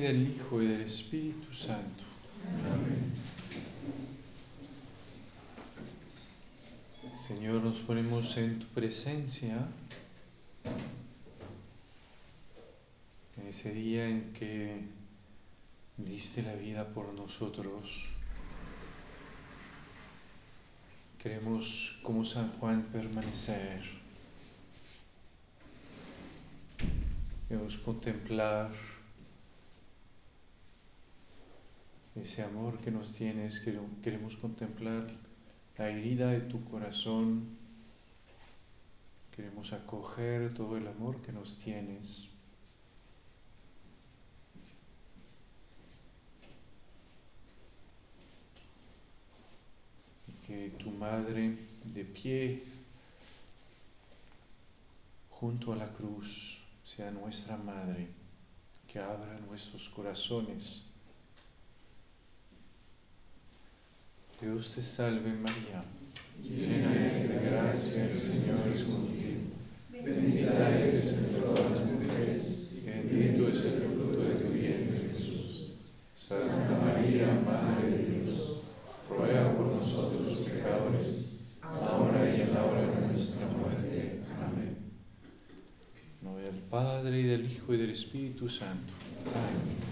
del Hijo y del Espíritu Santo. Señor, nos ponemos en tu presencia en ese día en que diste la vida por nosotros. Queremos, como San Juan, permanecer. Queremos contemplar ese amor que nos tienes, queremos contemplar la herida de tu corazón, queremos acoger todo el amor que nos tienes. Y que tu madre de pie junto a la cruz sea nuestra madre, que abra nuestros corazones Dios te salve María, llena eres de gracia, el Señor es contigo. Bendita eres entre todas las mujeres, y bendito es el fruto de tu vientre Jesús. Santa María, Madre de Dios, ruega por nosotros los pecadores, ahora y en la hora de nuestra muerte. Amén. Nombre del Padre, y del Hijo, y del Espíritu Santo. Amén.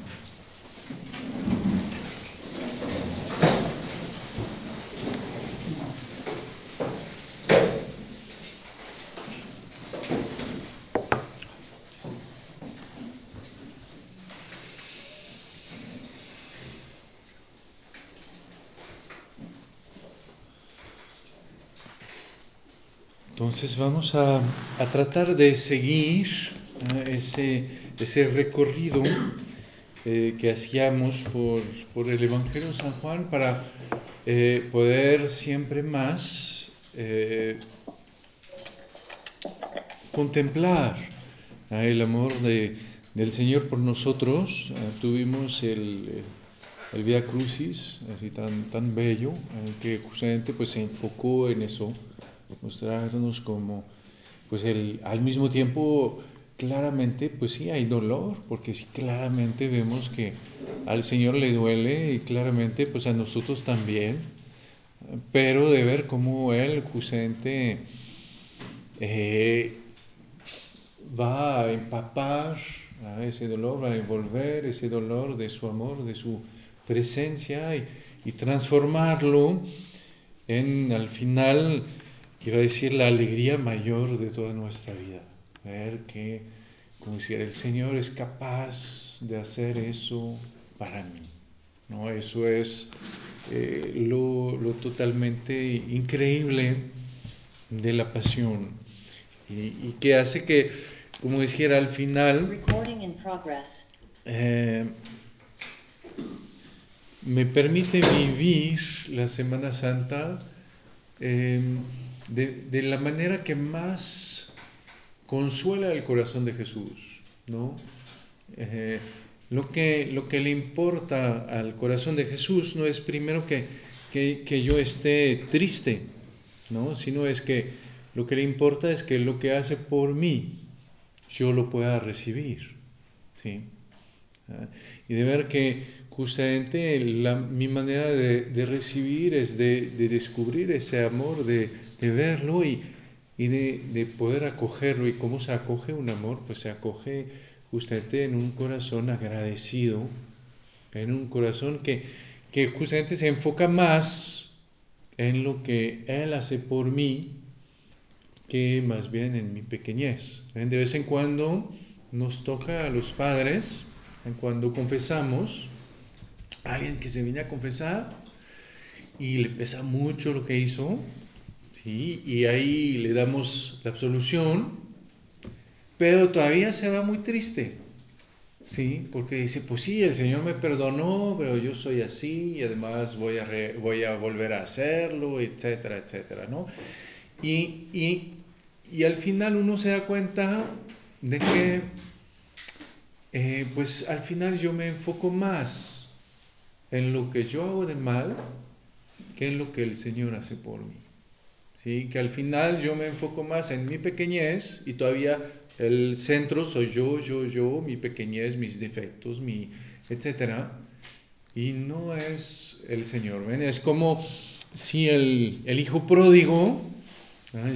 Entonces vamos a, tratar de seguir ese, ese, recorrido eh, que hacíamos por, el Evangelio de San Juan para eh, poder siempre más eh, contemplar el amor del Señor por nosotros. tuvimos el, el Via Crucis, así tan, tan bello, que justamente pues, se enfocó en eso mostrarnos como, pues el, al mismo tiempo, claramente, pues sí, hay dolor, porque sí, claramente vemos que al Señor le duele y claramente, pues a nosotros también, pero de ver cómo Él justamente eh, va a empapar a ese dolor, a envolver ese dolor de su amor, de su presencia y, y transformarlo en al final iba a decir la alegría mayor de toda nuestra vida. Ver que, como decía, el Señor es capaz de hacer eso para mí. ¿no? Eso es eh, lo, totalmente increíble de la pasión y, que hace que, como dijera al final, eh, me permite vivir la Semana Santa eh, de, la manera que más consuela el corazón de Jesús, ¿no? Eh, lo, que, lo que le importa al corazón de Jesús no es primero que, que, yo esté triste, ¿no? Sino es que lo que le importa es que lo que hace por mí, yo lo pueda recibir, ¿sí? Ah, y de ver que justamente mi manera de, recibir es de, de, descubrir ese amor, de, de verlo y, y de, poder acogerlo. ¿Y cómo se acoge un amor? Pues se acoge justamente en un corazón agradecido, en un corazón que, que justamente se enfoca más en lo que Él hace por mí que más bien en mi pequeñez. De vez en cuando nos toca a los padres, cuando confesamos, alguien que se viene a confesar y le pesa mucho lo que hizo, ¿sí? y ahí le damos la absolución, pero todavía se va muy triste, ¿sí? porque dice, pues sí, el Señor me perdonó, pero yo soy así y además voy a, volver a hacerlo, etcétera, etcétera, ¿no? Y, y, y al final uno se da cuenta de que, eh, pues al final yo me enfoco más en lo que yo hago de mal que en lo que el Señor hace por mí. Que al final yo me enfoco más en mi pequeñez y todavía el centro soy yo, yo, yo, mi pequeñez, mis defectos, mi, etc. Y no es el Señor. ¿ven? Es como si el, el hijo pródigo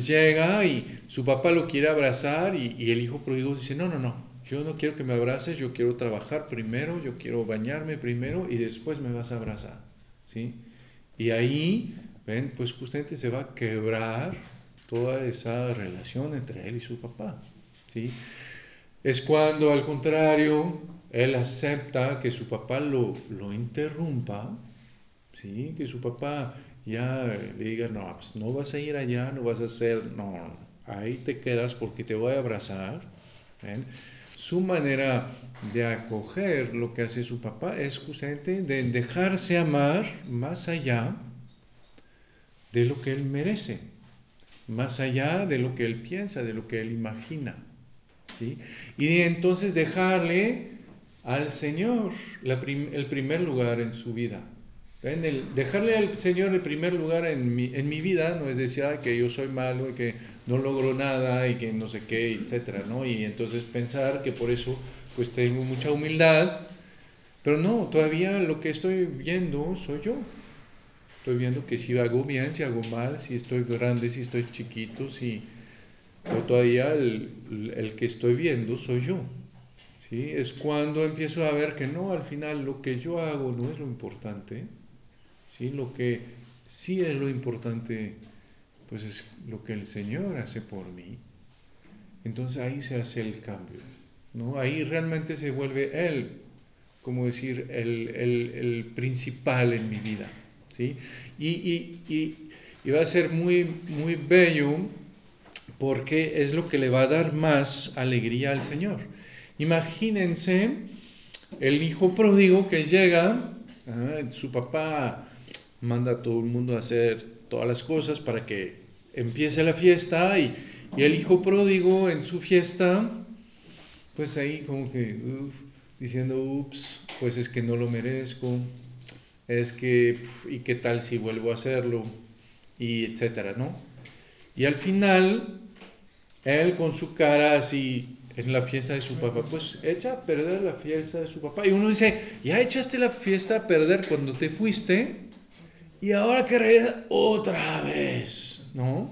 llega y su papá lo quiere abrazar y, y el hijo pródigo dice, no, no, no, yo no quiero que me abraces, yo quiero trabajar primero, yo quiero bañarme primero y después me vas a abrazar. ¿sí? Y ahí, pues justamente se va a quebrar toda esa relación entre él y su papá. ¿sí? Es cuando, al contrario, él acepta que su papá lo, lo interrumpa, ¿sí? que su papá ya le diga, no, pues no vas a ir allá, no vas a hacer, no, ahí te quedas porque te voy a abrazar. Su manera de acoger lo que hace su papá es justamente de dejarse amar más allá de lo que él merece, más allá de lo que él piensa, de lo que él imagina. ¿sí? Y entonces dejarle al Señor el primer lugar en su vida. El dejarle al Señor el primer lugar en mi, en mi vida no es decir que yo soy malo y que no logro nada y que no sé qué, etcétera, ¿no? Y entonces pensar que por eso pues tengo mucha humildad, pero no, todavía lo que estoy viendo soy yo. Estoy viendo que si hago bien, si hago mal, si estoy grande, si estoy chiquito, si... Pero todavía el, el que estoy viendo soy yo. ¿sí? Es cuando empiezo a ver que no, al final lo que yo hago no es lo importante, ¿sí? Lo que sí es lo importante, pues es lo que el Señor hace por mí. Entonces ahí se hace el cambio, ¿no? Ahí realmente se vuelve Él, como decir, el, el principal en mi vida, ¿sí? Y, y, y, y, va a ser muy, muy bello porque es lo que le va a dar más alegría al Señor. Imagínense el hijo pródigo que llega, su papá manda a todo el mundo a hacer todas las cosas para que empiece la fiesta y, el hijo pródigo en su fiesta, pues ahí como que diciendo, ups, pues es que no lo merezco, es que, ¿y qué tal si vuelvo a hacerlo? Y etcétera, ¿no? Y al final, él con su cara así en la fiesta de su papá, pues echa a perder la fiesta de su papá. Y uno dice, ya echaste la fiesta a perder cuando te fuiste, y ahora que otra vez, ¿no?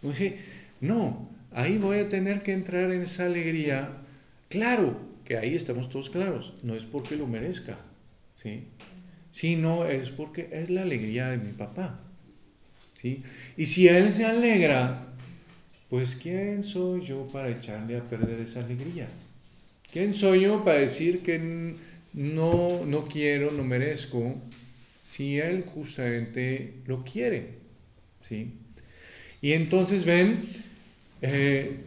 Dice, no, ahí voy a tener que entrar en esa alegría. Claro, que ahí estamos todos claros, no es porque lo merezca, ¿sí? Sino es porque es la alegría de mi papá, ¿sí? Y si él se alegra, pues ¿quién soy yo para echarle a perder esa alegría? ¿Quién soy yo para decir que no, no quiero, no merezco? si Él justamente lo quiere. ¿sí? Y entonces ven, eh,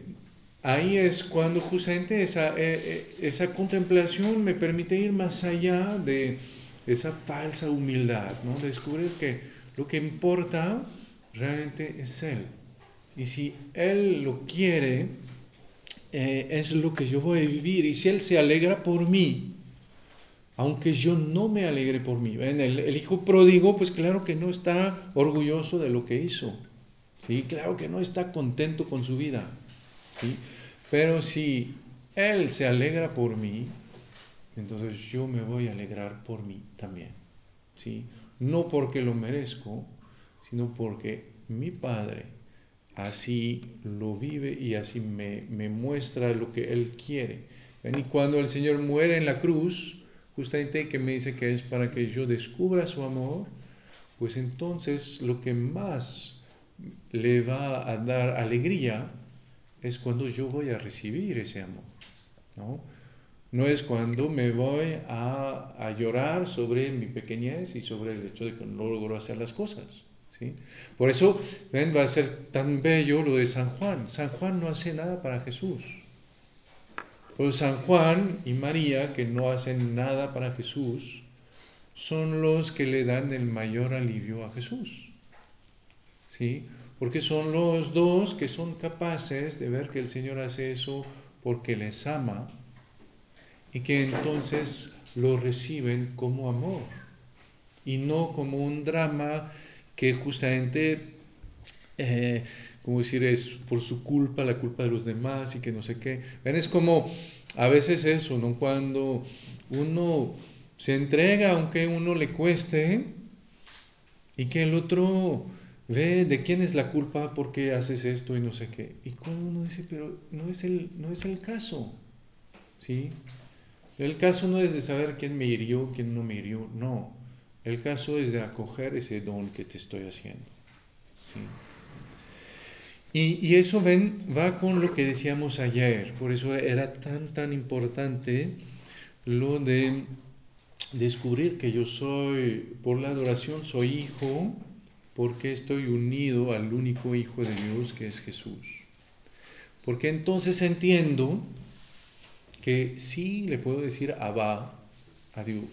ahí es cuando justamente esa, eh, eh, esa contemplación me permite ir más allá de esa falsa humildad, ¿no? descubrir que lo que importa realmente es Él. Y si Él lo quiere, es lo que yo voy a vivir. Y si Él se alegra por mí, aunque yo no me alegre por mí. ¿Ven? El, hijo pródigo, pues claro que no está orgulloso de lo que hizo. ¿sí? Claro que no está contento con su vida. ¿sí? Pero si él se alegra por mí, entonces yo me voy a alegrar por mí también. ¿sí? No porque lo merezco, sino porque mi Padre así lo vive y así me, me muestra lo que Él quiere. Y cuando el Señor muere en la cruz, justamente que me dice que es para que yo descubra su amor, pues entonces lo que más le va a dar alegría es cuando yo voy a recibir ese amor, ¿no? No es cuando me voy a, llorar sobre mi pequeñez y sobre el hecho de que no logro hacer las cosas. ¿sí? Por eso, ven, va a ser tan bello lo de San Juan. San Juan no hace nada para Jesús. Pues San Juan y María, que no hacen nada para Jesús, son los que le dan el mayor alivio a Jesús. ¿Sí? Porque son los dos que son capaces de ver que el Señor hace eso porque les ama y que entonces lo reciben como amor y no como un drama que justamente eh, como decir, es por su culpa, la culpa de los demás y que no sé qué. Es como a veces eso, ¿no? Cuando uno se entrega, aunque uno le cueste, y que el otro ve de quién es la culpa, por qué haces esto y no sé qué. Y cuando uno dice, pero no es el, no es el caso, ¿sí? El caso no es de saber quién me hirió, quién no me hirió, no. El caso es de acoger ese don que te estoy haciendo. ¿sí? Y, eso ven, va con lo que decíamos ayer, por eso era tan, tan importante lo de descubrir que yo soy, por la adoración soy hijo, porque estoy unido al único hijo de Dios que es Jesús. Porque entonces entiendo que sí le puedo decir Abba a Dios,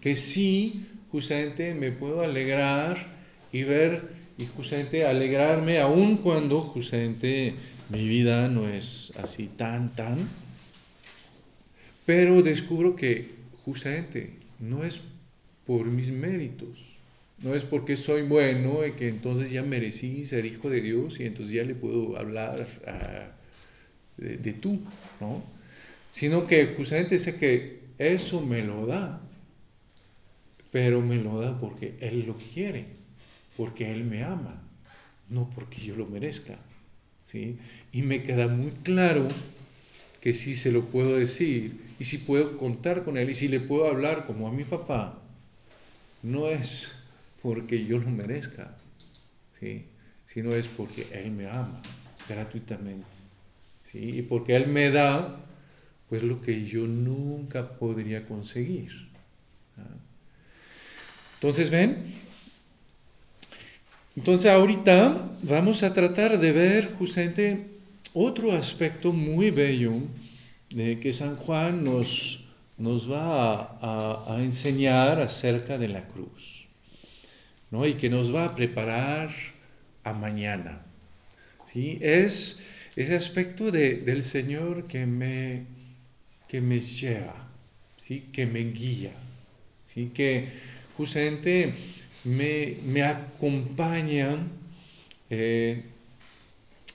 que sí justamente me puedo alegrar y ver y justamente alegrarme aun cuando justamente mi vida no es así tan, tan. Pero descubro que justamente no es por mis méritos, no es porque soy bueno y que entonces ya merecí ser hijo de Dios y entonces ya le puedo hablar de, de tú, ¿no? Sino que justamente sé que eso me lo da, pero me lo da porque Él lo quiere porque Él me ama, no porque yo lo merezca. ¿sí? Y me queda muy claro que si se lo puedo decir y si puedo contar con Él y si le puedo hablar como a mi papá, no es porque yo lo merezca, ¿sí? sino es porque Él me ama gratuitamente. ¿sí? Y porque Él me da pues lo que yo nunca podría conseguir. Entonces, ven, entonces ahorita vamos a tratar de ver justamente otro aspecto muy bello de que San Juan nos, nos va a, enseñar acerca de la cruz, ¿no? y que nos va a preparar a mañana. ¿sí? Es ese aspecto del Señor que me, que me lleva, ¿sí? que me guía, ¿sí? que justamente me, me acompaña eh,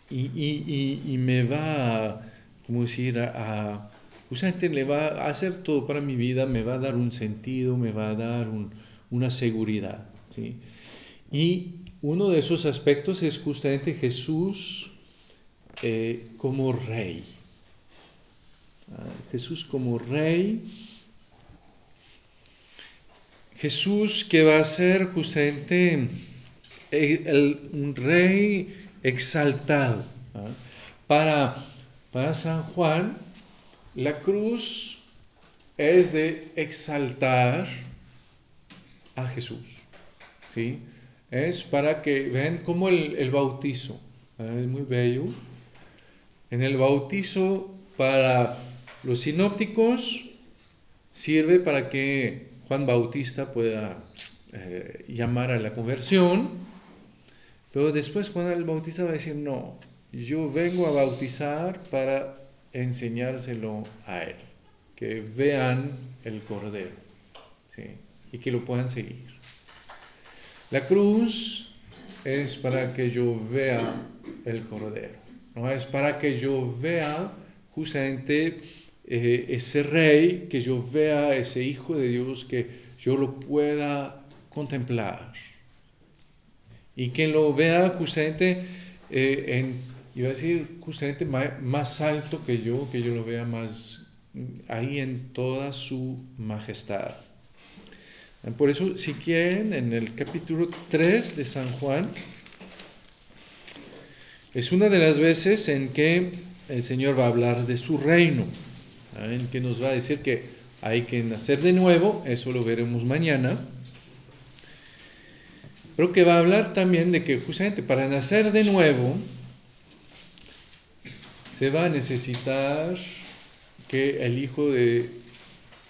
y, me va, como decir, a, justamente le va a hacer todo para mi vida, me va a dar un sentido, me va a dar una seguridad. ¿sí? Y uno de esos aspectos es justamente Jesús eh, como rey. Ah, Jesús como rey Jesús que va a ser justamente un rey exaltado. Para, para San Juan, la cruz es de exaltar a Jesús. ¿sí? Es para que vean como el, el bautizo. Es muy bello. En el bautizo para los sinópticos sirve para que Juan Bautista pueda eh, llamar a la conversión, pero después Juan el Bautista va a decir, no, yo vengo a bautizar para enseñárselo a él, que vean el Cordero y que lo puedan seguir. La cruz es para que yo vea el Cordero, no es para que yo vea justamente eh, ese rey, que yo vea ese Hijo de Dios, que yo lo pueda contemplar. Y que lo vea justamente eh, en, iba a decir, justamente más, alto que yo, que yo lo vea más ahí en toda su majestad. Por eso, si quieren, en el capítulo 3 de San Juan, es una de las veces en que el Señor va a hablar de su reino que nos va a decir que hay que nacer de nuevo, eso lo veremos mañana. Pero que va a hablar también de que justamente para nacer de nuevo se va a necesitar que el Hijo de,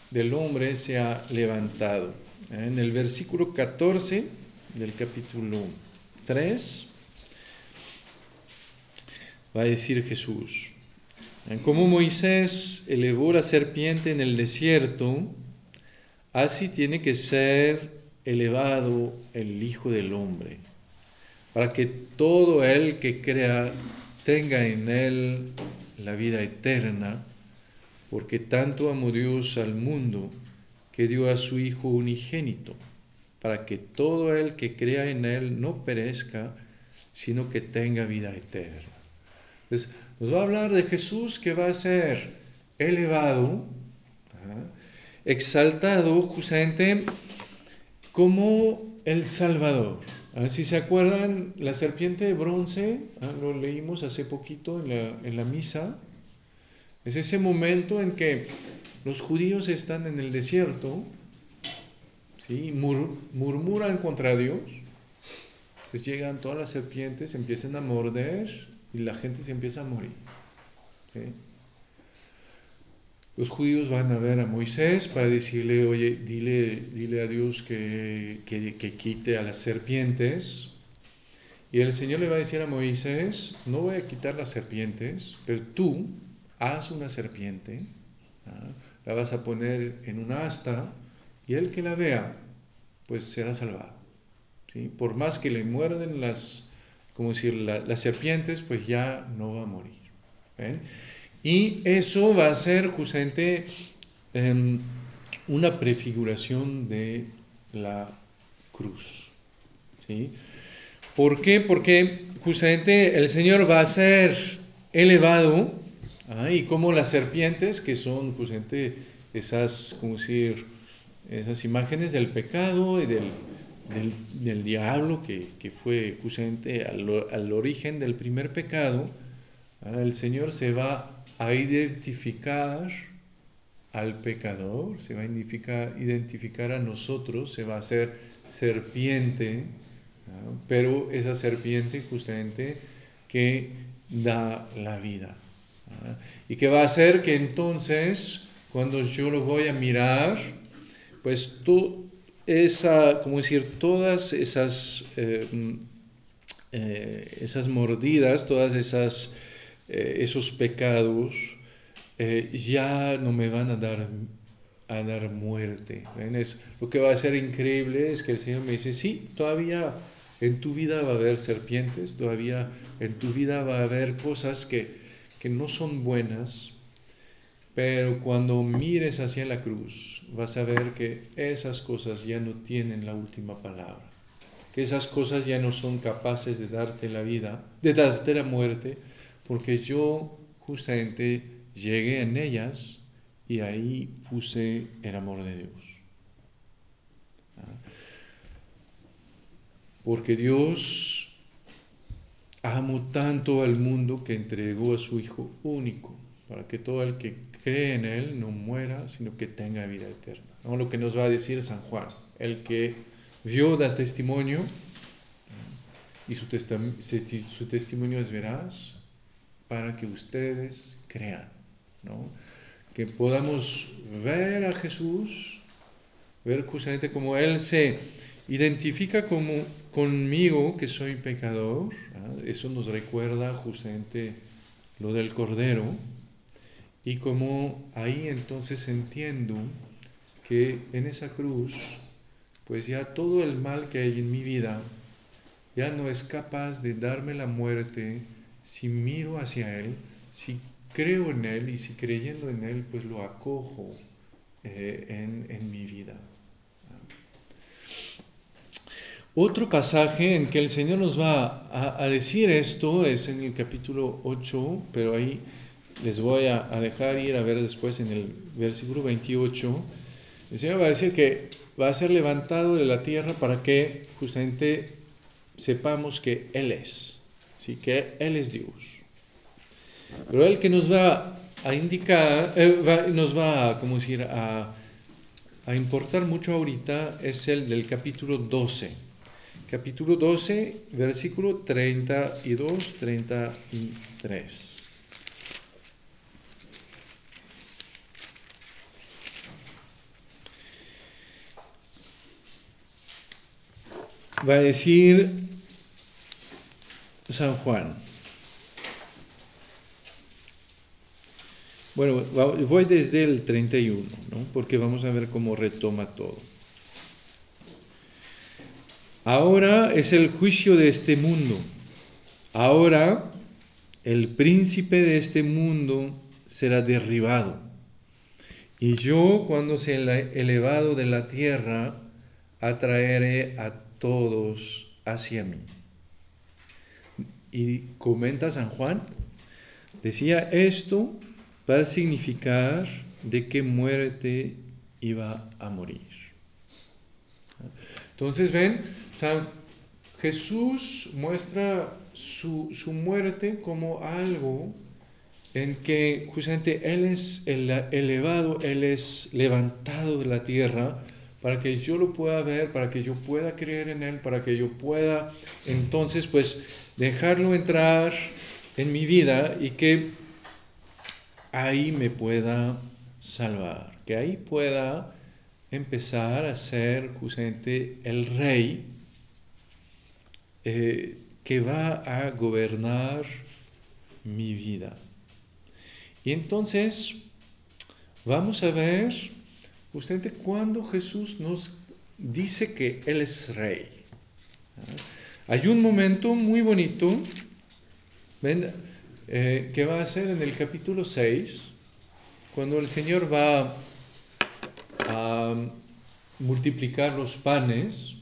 del Hombre sea levantado. En el versículo 14 del capítulo 3 va a decir Jesús, como Moisés elevó la serpiente en el desierto, así tiene que ser elevado el Hijo del Hombre, para que todo el que crea tenga en él la vida eterna, porque tanto amó Dios al mundo que dio a su Hijo unigénito, para que todo el que crea en él no perezca, sino que tenga vida eterna. Entonces, nos va a hablar de Jesús que va a ser elevado, exaltado justamente como el Salvador. Si se acuerdan, la serpiente de bronce, ¿ah? lo leímos hace poquito en la, en la misa, es ese momento en que los judíos están en el desierto, ¿sí? murmuran contra Dios, entonces llegan todas las serpientes, empiezan a morder y la gente se empieza a morir. Los judíos van a ver a Moisés para decirle, oye, dile, dile a Dios que, que, quite a las serpientes. Y el Señor le va a decir a Moisés, no voy a quitar las serpientes, pero tú haz una serpiente, ¿ah? la vas a poner en un asta y el que la vea, pues será salvado. ¿sí? Por más que le muerden las, como decir, las serpientes, pues ya no va a morir. Y eso va a ser justamente em, una prefiguración de la cruz. ¿sí? ¿Por qué? Porque justamente el Señor va a ser elevado ¿ah? y como las serpientes, que son justamente esas, decir, esas imágenes del pecado y del, del, diablo que, que, fue justamente al, al, origen del primer pecado, ¿ah? el Señor se va a identificar al pecador, se va a identificar, a nosotros, se va a hacer serpiente, pero esa serpiente justamente que da la vida. Y que va a hacer que entonces, cuando yo lo voy a mirar, pues tú, esa, como decir, todas esas, eh, mm, eh, esas mordidas, todas esas eh, esos pecados ya no me van a dar, a dar muerte. Lo que va a ser increíble es que el Señor me dice, sí, todavía en tu vida va a haber serpientes, todavía en tu vida va a haber cosas que, que no son buenas, pero cuando mires hacia la cruz vas a ver que esas cosas ya no tienen la última palabra, que esas cosas ya no son capaces de darte la vida, de darte la muerte, porque yo justamente llegué en ellas y ahí puse el amor de Dios. ¿Ah? Porque Dios amó tanto al mundo que entregó a su Hijo único, para que todo el que cree en Él no muera, sino que tenga vida eterna. Lo que nos va a decir San Juan, el que vio da testimonio, y su, testimonio es veraz, para que ustedes crean, ¿no? Que podamos ver a Jesús, ver justamente cómo Él se identifica como conmigo que soy pecador, ¿ah? eso nos recuerda justamente lo del Cordero, y como ahí entonces entiendo que en esa cruz, pues ya todo el mal que hay en mi vida ya no es capaz de darme la muerte, si miro hacia Él, si creo en Él y si creyendo en Él, pues lo acojo eh, en, mi vida. Otro pasaje en que el Señor nos va a, decir esto es en el capítulo 8, pero ahí les voy a, dejar ir a ver después en el versículo 28. El Señor va a decir que va a ser levantado de la tierra para que justamente sepamos que Él es. ¿sí? que Él es Dios. Pero el que nos va a indicar, eh, nos va a, decir, a, a importar mucho ahorita es el del capítulo 12. Capítulo 12, versículo 32, 33. Va a decir San Juan. Bueno, voy desde el 31, ¿no? porque vamos a ver cómo retoma todo. Ahora es el juicio de este mundo. Ahora el príncipe de este mundo será derribado. Y yo, cuando sea elevado de la tierra, atraeré a todos hacia mí. Y comenta San Juan, decía esto para significar de qué muerte iba a morir. Entonces, ven, San Jesús muestra su, su muerte como algo en que justamente Él es elevado, Él es levantado de la tierra para que yo lo pueda ver, para que yo pueda creer en Él, para que yo pueda entonces pues dejarlo entrar en mi vida y que ahí me pueda salvar, que ahí pueda empezar a ser justamente el rey eh, que va a gobernar mi vida. Y entonces vamos a ver justamente cuando Jesús nos dice que Él es rey. Hay un momento muy bonito eh, que va a ser en el capítulo 6, cuando el Señor va a multiplicar los panes.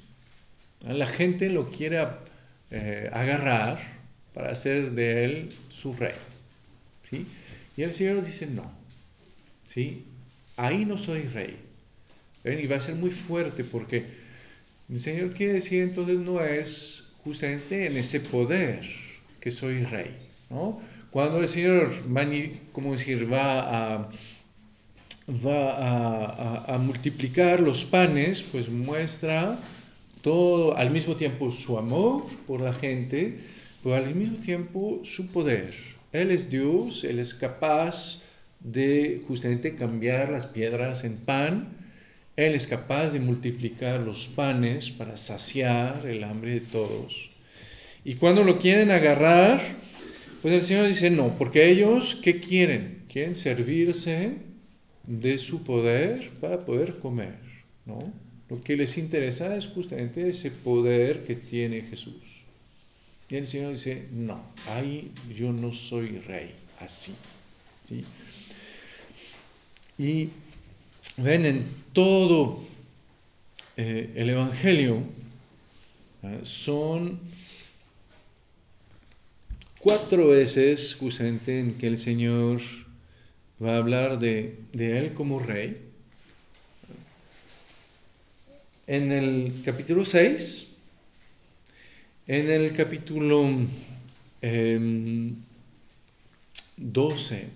La gente lo quiere eh, agarrar para hacer de Él su rey. ¿sí? Y el Señor dice, no, ¿sí? Ahí no soy rey. Y va a ser muy fuerte porque el Señor quiere decir entonces no es justamente en ese poder que soy rey, ¿no? Cuando el Señor, como decir, va a a, multiplicar los panes, pues muestra todo al mismo tiempo su amor por la gente, pero al mismo tiempo su poder. Él es Dios, Él es capaz de justamente cambiar las piedras en pan, Él es capaz de multiplicar los panes para saciar el hambre de todos. Y cuando lo quieren agarrar, pues el Señor dice no, porque ellos, ¿qué quieren? Quieren servirse de su poder para poder comer, ¿no? Lo que les interesa es justamente ese poder que tiene Jesús. Y el Señor dice, no, ahí yo no soy rey, así. Y ven en todo eh, el Evangelio, ¿eh? son cuatro veces justamente en que el Señor va a hablar de, Él como rey. En el capítulo 6, en el capítulo 12, em,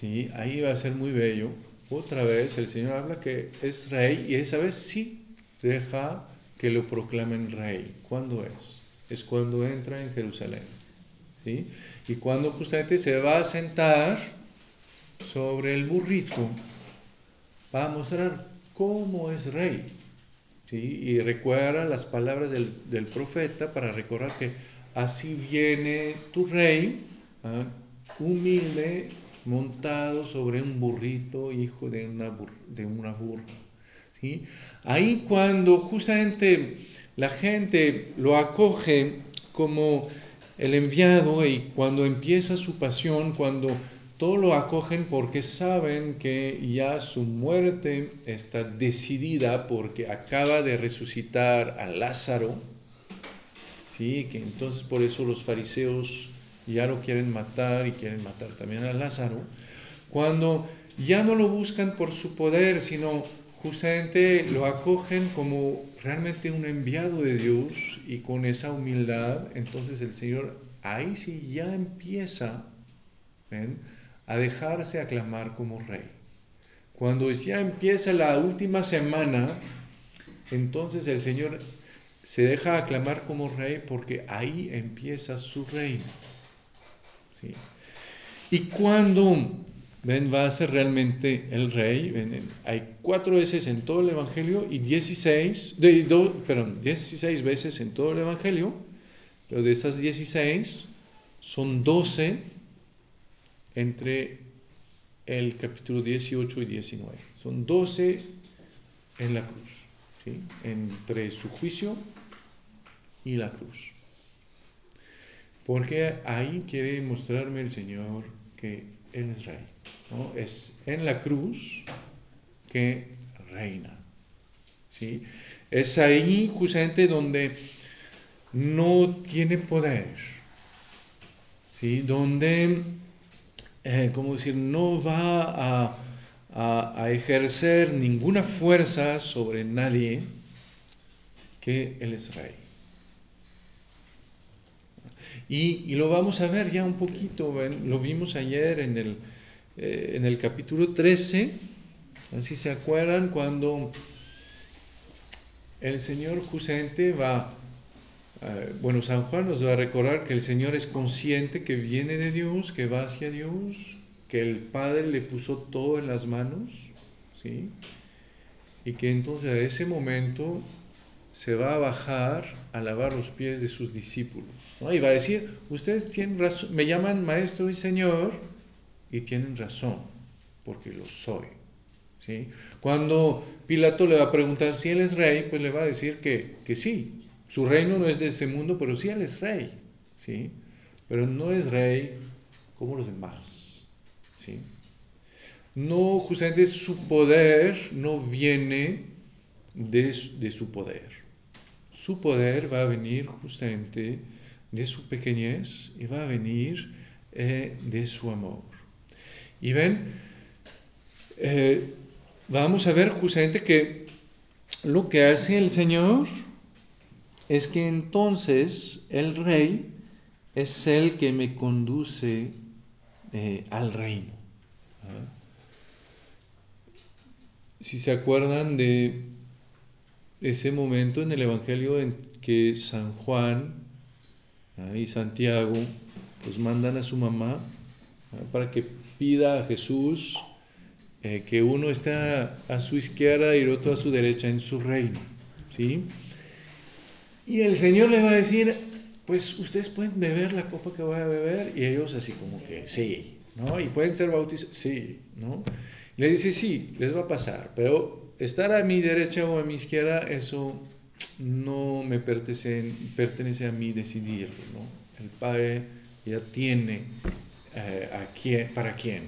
¿sí? ahí va a ser muy bello. Otra vez el Señor habla que es rey y esa vez sí deja que lo proclamen rey. ¿Cuándo es? Es cuando entra en Jerusalén. ¿sí? Y cuando justamente se va a sentar sobre el burrito, va a mostrar cómo es rey. Y recuerda las palabras del, profeta para recordar que así viene tu rey, ¿ah? humilde, montado sobre un burrito, hijo de una, de una burra. ¿sí? Ahí cuando justamente la gente lo acoge como el enviado y cuando empieza su pasión, cuando todos lo acogen porque saben que ya su muerte está decidida porque acaba de resucitar a Lázaro. Sí, que entonces por eso los fariseos ya lo quieren matar y quieren matar también a Lázaro. Cuando ya no lo buscan por su poder, sino justamente lo acogen como realmente un enviado de Dios y con esa humildad, entonces el Señor ahí sí ya empieza, a dejarse aclamar como rey. Cuando ya empieza la última semana, entonces el Señor se deja aclamar como rey porque ahí empieza su reino. ¿Sí? Y cuando ven, va a ser realmente el rey, hay cuatro veces en todo el Evangelio y 16, de, perdón, 16 veces en todo el Evangelio, pero de esas 16 son 12 entre el capítulo 18 y 19. Son 12 en la cruz. ¿sí? entre su juicio y la cruz. Porque ahí quiere mostrarme el Señor que Él es rey. ¿no? Es en la cruz que reina. ¿sí? Es ahí justamente donde no tiene poder. ¿sí? Donde, eh, ¿cómo decir? No va a, a, ejercer ninguna fuerza sobre nadie que Él es rey. Y, lo vamos a ver ya un poquito, lo vimos ayer en el, eh, en el capítulo 13, así se acuerdan cuando el Señor justamente va, eh, bueno, San Juan nos va a recordar que el Señor es consciente que viene de Dios, que va hacia Dios, que el Padre le puso todo en las manos, ¿sí? Y que entonces a ese momento se va a bajar a lavar los pies de sus discípulos. Y va a decir, ustedes tienen razón, me llaman maestro y señor y tienen razón, porque lo soy. ¿sí? Cuando Pilato le va a preguntar si él es rey, pues le va a decir que, que sí. Su reino no es de este mundo, pero sí él es rey. ¿sí? Pero no es rey como los demás. ¿sí? No, justamente su poder no viene de, de su poder su poder va a venir justamente de su pequeñez y va a venir eh, de su amor. Y ven, eh, vamos a ver justamente que lo que hace el Señor es que entonces el rey es el que me conduce eh, al reino. ¿Ah? Si se acuerdan de ese momento en el Evangelio en que San Juan y Santiago pues mandan a su mamá para que pida a Jesús eh, que uno está a su izquierda y el otro a su derecha en su reino. ¿sí? Y el Señor le va a decir, pues ustedes pueden beber la copa que voy a beber y ellos así como que sí, ¿no? Y pueden ser bautizados, sí, ¿no? le dice, sí, les va a pasar, pero estar a mi derecha o a mi izquierda, eso no me pertenece, pertenece a mí decidirlo, ¿no? El Padre ya tiene eh, a quién, para quién.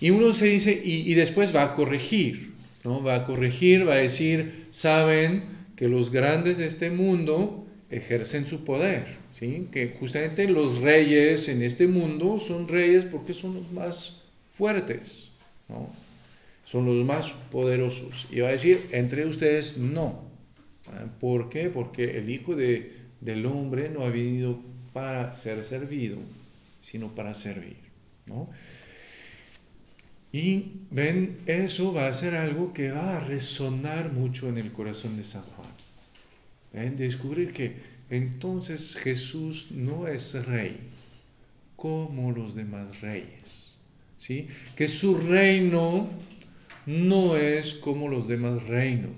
Y uno se dice, y, después va a corregir, ¿no? Va a corregir, va a decir, saben que los grandes de este mundo ejercen su poder, ¿sí? Que justamente los reyes en este mundo son reyes porque son los más fuertes, ¿no? Son los más poderosos. Y va a decir, entre ustedes no. ¿Ah? ¿Por qué? Porque el Hijo de, del Hombre no ha venido para ser servido, sino para servir. ¿no? Y ven, eso va a ser algo que va a resonar mucho en el corazón de San Juan. ¿Ven? Descubrir que entonces Jesús no es rey como los demás reyes. ¿sí? Que su reino no es como los demás reinos.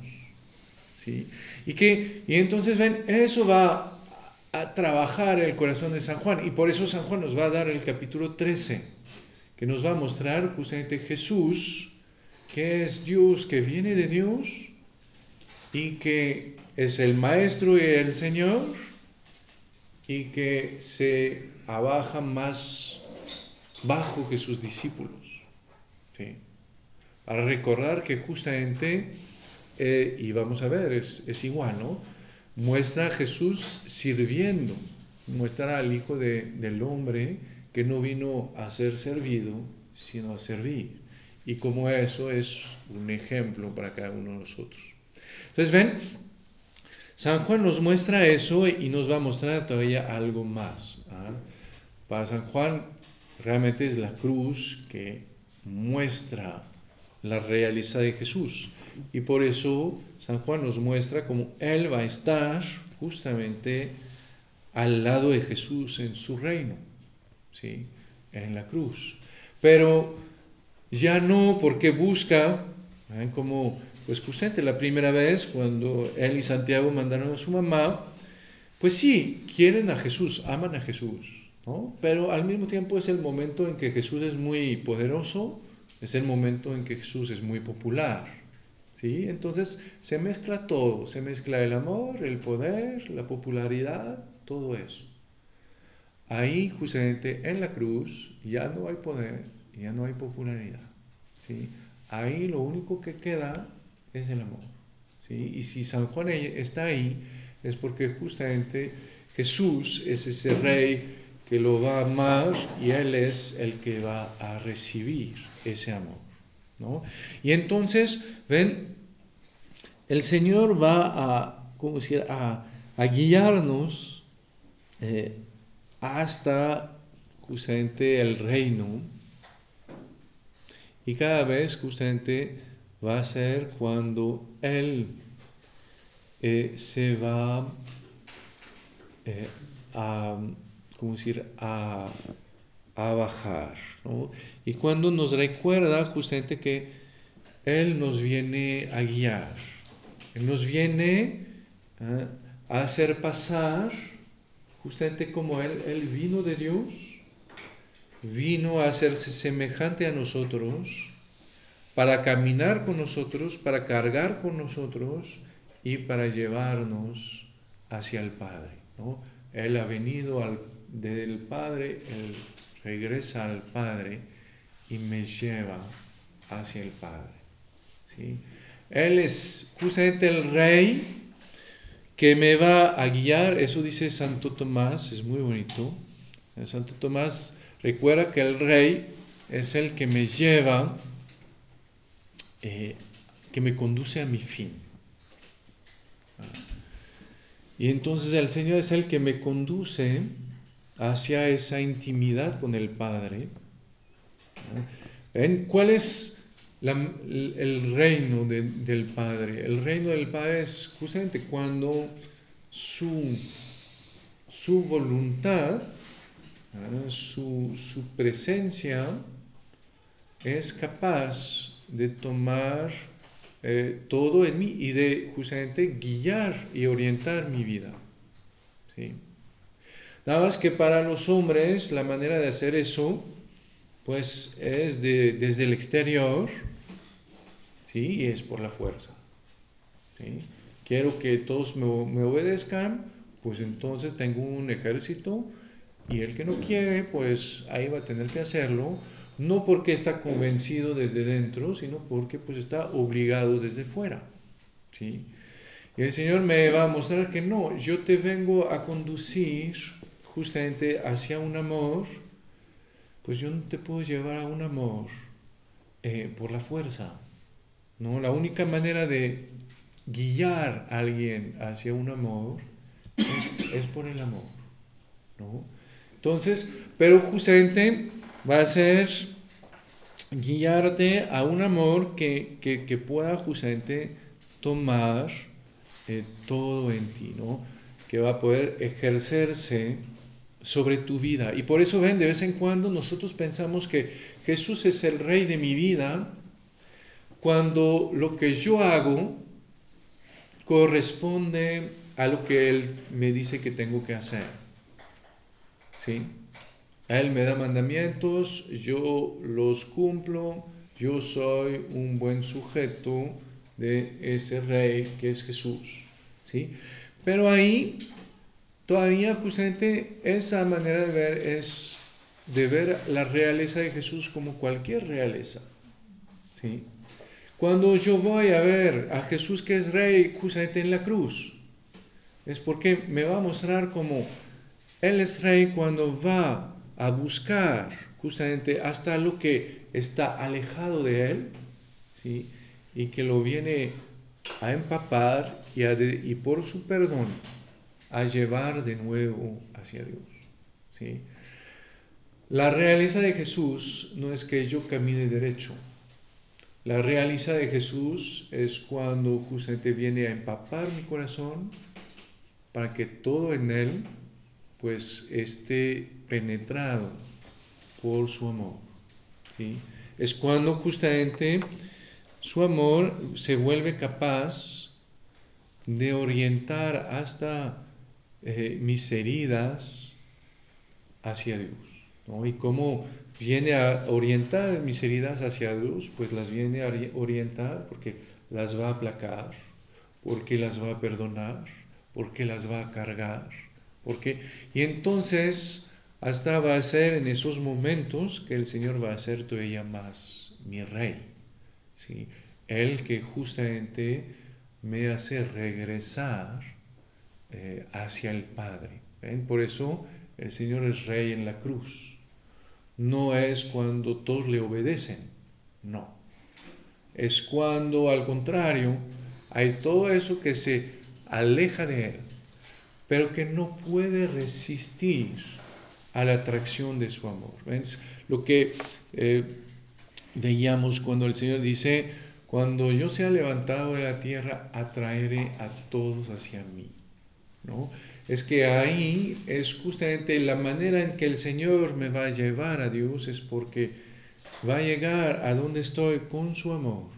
¿sí? Y, y entonces ven, eso va a trabajar el corazón de San Juan. Y por eso San Juan nos va a dar el capítulo 13, que nos va a mostrar justamente Jesús, que es Dios, que viene de Dios y que es el Maestro y el Señor y que se abaja más bajo que sus discípulos. ¿sí? Para recordar que justamente, eh, y vamos a ver, es, igual, ¿no? Muestra a Jesús sirviendo, muestra al Hijo del Hombre que no vino a ser servido, sino a servir. Y como eso es un ejemplo para cada uno de nosotros. Entonces, ven, San Juan nos muestra eso y nos va a mostrar todavía algo más. ¿ah? Para San Juan realmente es la cruz que muestra la realidad de Jesús. Y por eso San Juan nos muestra cómo Él va a estar justamente al lado de Jesús en su reino, ¿sí? en la cruz. Pero ya no porque busca, como pues justamente la primera vez cuando él y Santiago mandaron a su mamá, pues sí, quieren a Jesús, aman a Jesús, ¿no? pero al mismo tiempo es el momento en que Jesús es muy poderoso es el momento en que Jesús es muy popular. ¿sí? Entonces se mezcla todo, se mezcla el amor, el poder, la popularidad, todo eso. Ahí justamente en la cruz ya no hay poder, ya no hay popularidad, ¿sí? Ahí lo único que queda es el amor, ¿sí? Y si San Juan está ahí es porque justamente Jesús es ese rey que lo va a amar y Él es el que va a recibir ese amor. ¿no? Y entonces, ven, el Señor va a, guiarnos eh, hasta justamente el reino. Y cada vez justamente va a ser cuando Él eh, se va eh, a como decir, a, bajar. Y cuando nos recuerda justamente que Él nos viene a guiar, Él nos viene ¿eh? a hacer pasar, justamente como Él, Él vino de Dios, vino a hacerse semejante a nosotros, para caminar con nosotros, para cargar con nosotros y para llevarnos hacia el Padre. Él ha venido al del Padre, Él regresa al Padre y me lleva hacia el Padre. Él es justamente el Rey que me va a guiar, eso dice Santo Tomás, es muy bonito. Santo Tomás recuerda que el Rey es el que me lleva, eh, que me conduce a mi fin. Y entonces el Señor es el que me conduce hacia esa intimidad con el Padre. ¿Cuál es el reino del Padre? El reino del Padre es justamente cuando su, su voluntad, su, su presencia es capaz de tomar eh, todo en mí y de justamente guiar y orientar mi vida. ¿sí? Nada más que para los hombres la manera de hacer eso, pues es de, desde el exterior, ¿sí? Y es por la fuerza. ¿sí? Quiero que todos me, me obedezcan, pues entonces tengo un ejército y el que no quiere, pues ahí va a tener que hacerlo, no porque está convencido desde dentro, sino porque pues está obligado desde fuera. ¿sí? Y el Señor me va a mostrar que no, yo te vengo a conducir justamente hacia un amor, pues yo no te puedo llevar a un amor eh, por la fuerza. ¿no? La única manera de guiar a alguien hacia un amor es, por el amor. ¿no? Entonces, pero justamente va a ser guiarte a un amor que, que, pueda justamente tomar eh, todo en ti, ¿no? que va a poder ejercerse sobre tu vida. Y por eso ven, de vez en cuando nosotros pensamos que Jesús es el rey de mi vida cuando lo que yo hago corresponde a lo que Él me dice que tengo que hacer. ¿Sí? Él me da mandamientos, yo los cumplo, yo soy un buen sujeto de ese rey que es Jesús. ¿Sí? Pero ahí Todavía justamente esa manera de ver es de ver la realeza de Jesús como cualquier realeza. ¿sí? Cuando yo voy a ver a Jesús que es rey justamente en la cruz, es porque me va a mostrar como Él es rey cuando va a buscar justamente hasta lo que está alejado de Él, ¿sí? y que lo viene a empapar y, y por su perdón a llevar de nuevo hacia Dios. ¿sí? La realeza de Jesús no es que yo camine derecho. La realeza de Jesús es cuando justamente viene a empapar mi corazón para que todo en él pues esté penetrado por su amor. ¿sí? Es cuando justamente su amor se vuelve capaz de orientar hasta eh, mis heridas hacia Dios. ¿no? Y cómo viene a orientar mis heridas hacia Dios, pues las viene a orientar porque las va a aplacar, porque las va a perdonar, porque las va a cargar, porque y entonces hasta va a ser en esos momentos que el Señor va a ser todavía más mi rey, ¿sí? El que justamente me hace regresar eh, hacia el Padre. Por eso el Señor es rey en la cruz. No es cuando todos le obedecen, no. Es cuando al contrario hay todo eso que se aleja de Él, pero que no puede resistir a la atracción de su amor. Es lo que eh, veíamos cuando el Señor dice, cuando yo sea levantado de la tierra, atraeré a todos hacia mí. Es que ahí es justamente la manera en que el Señor me va a llevar a Dios, es porque va a llegar a donde estoy con su amor.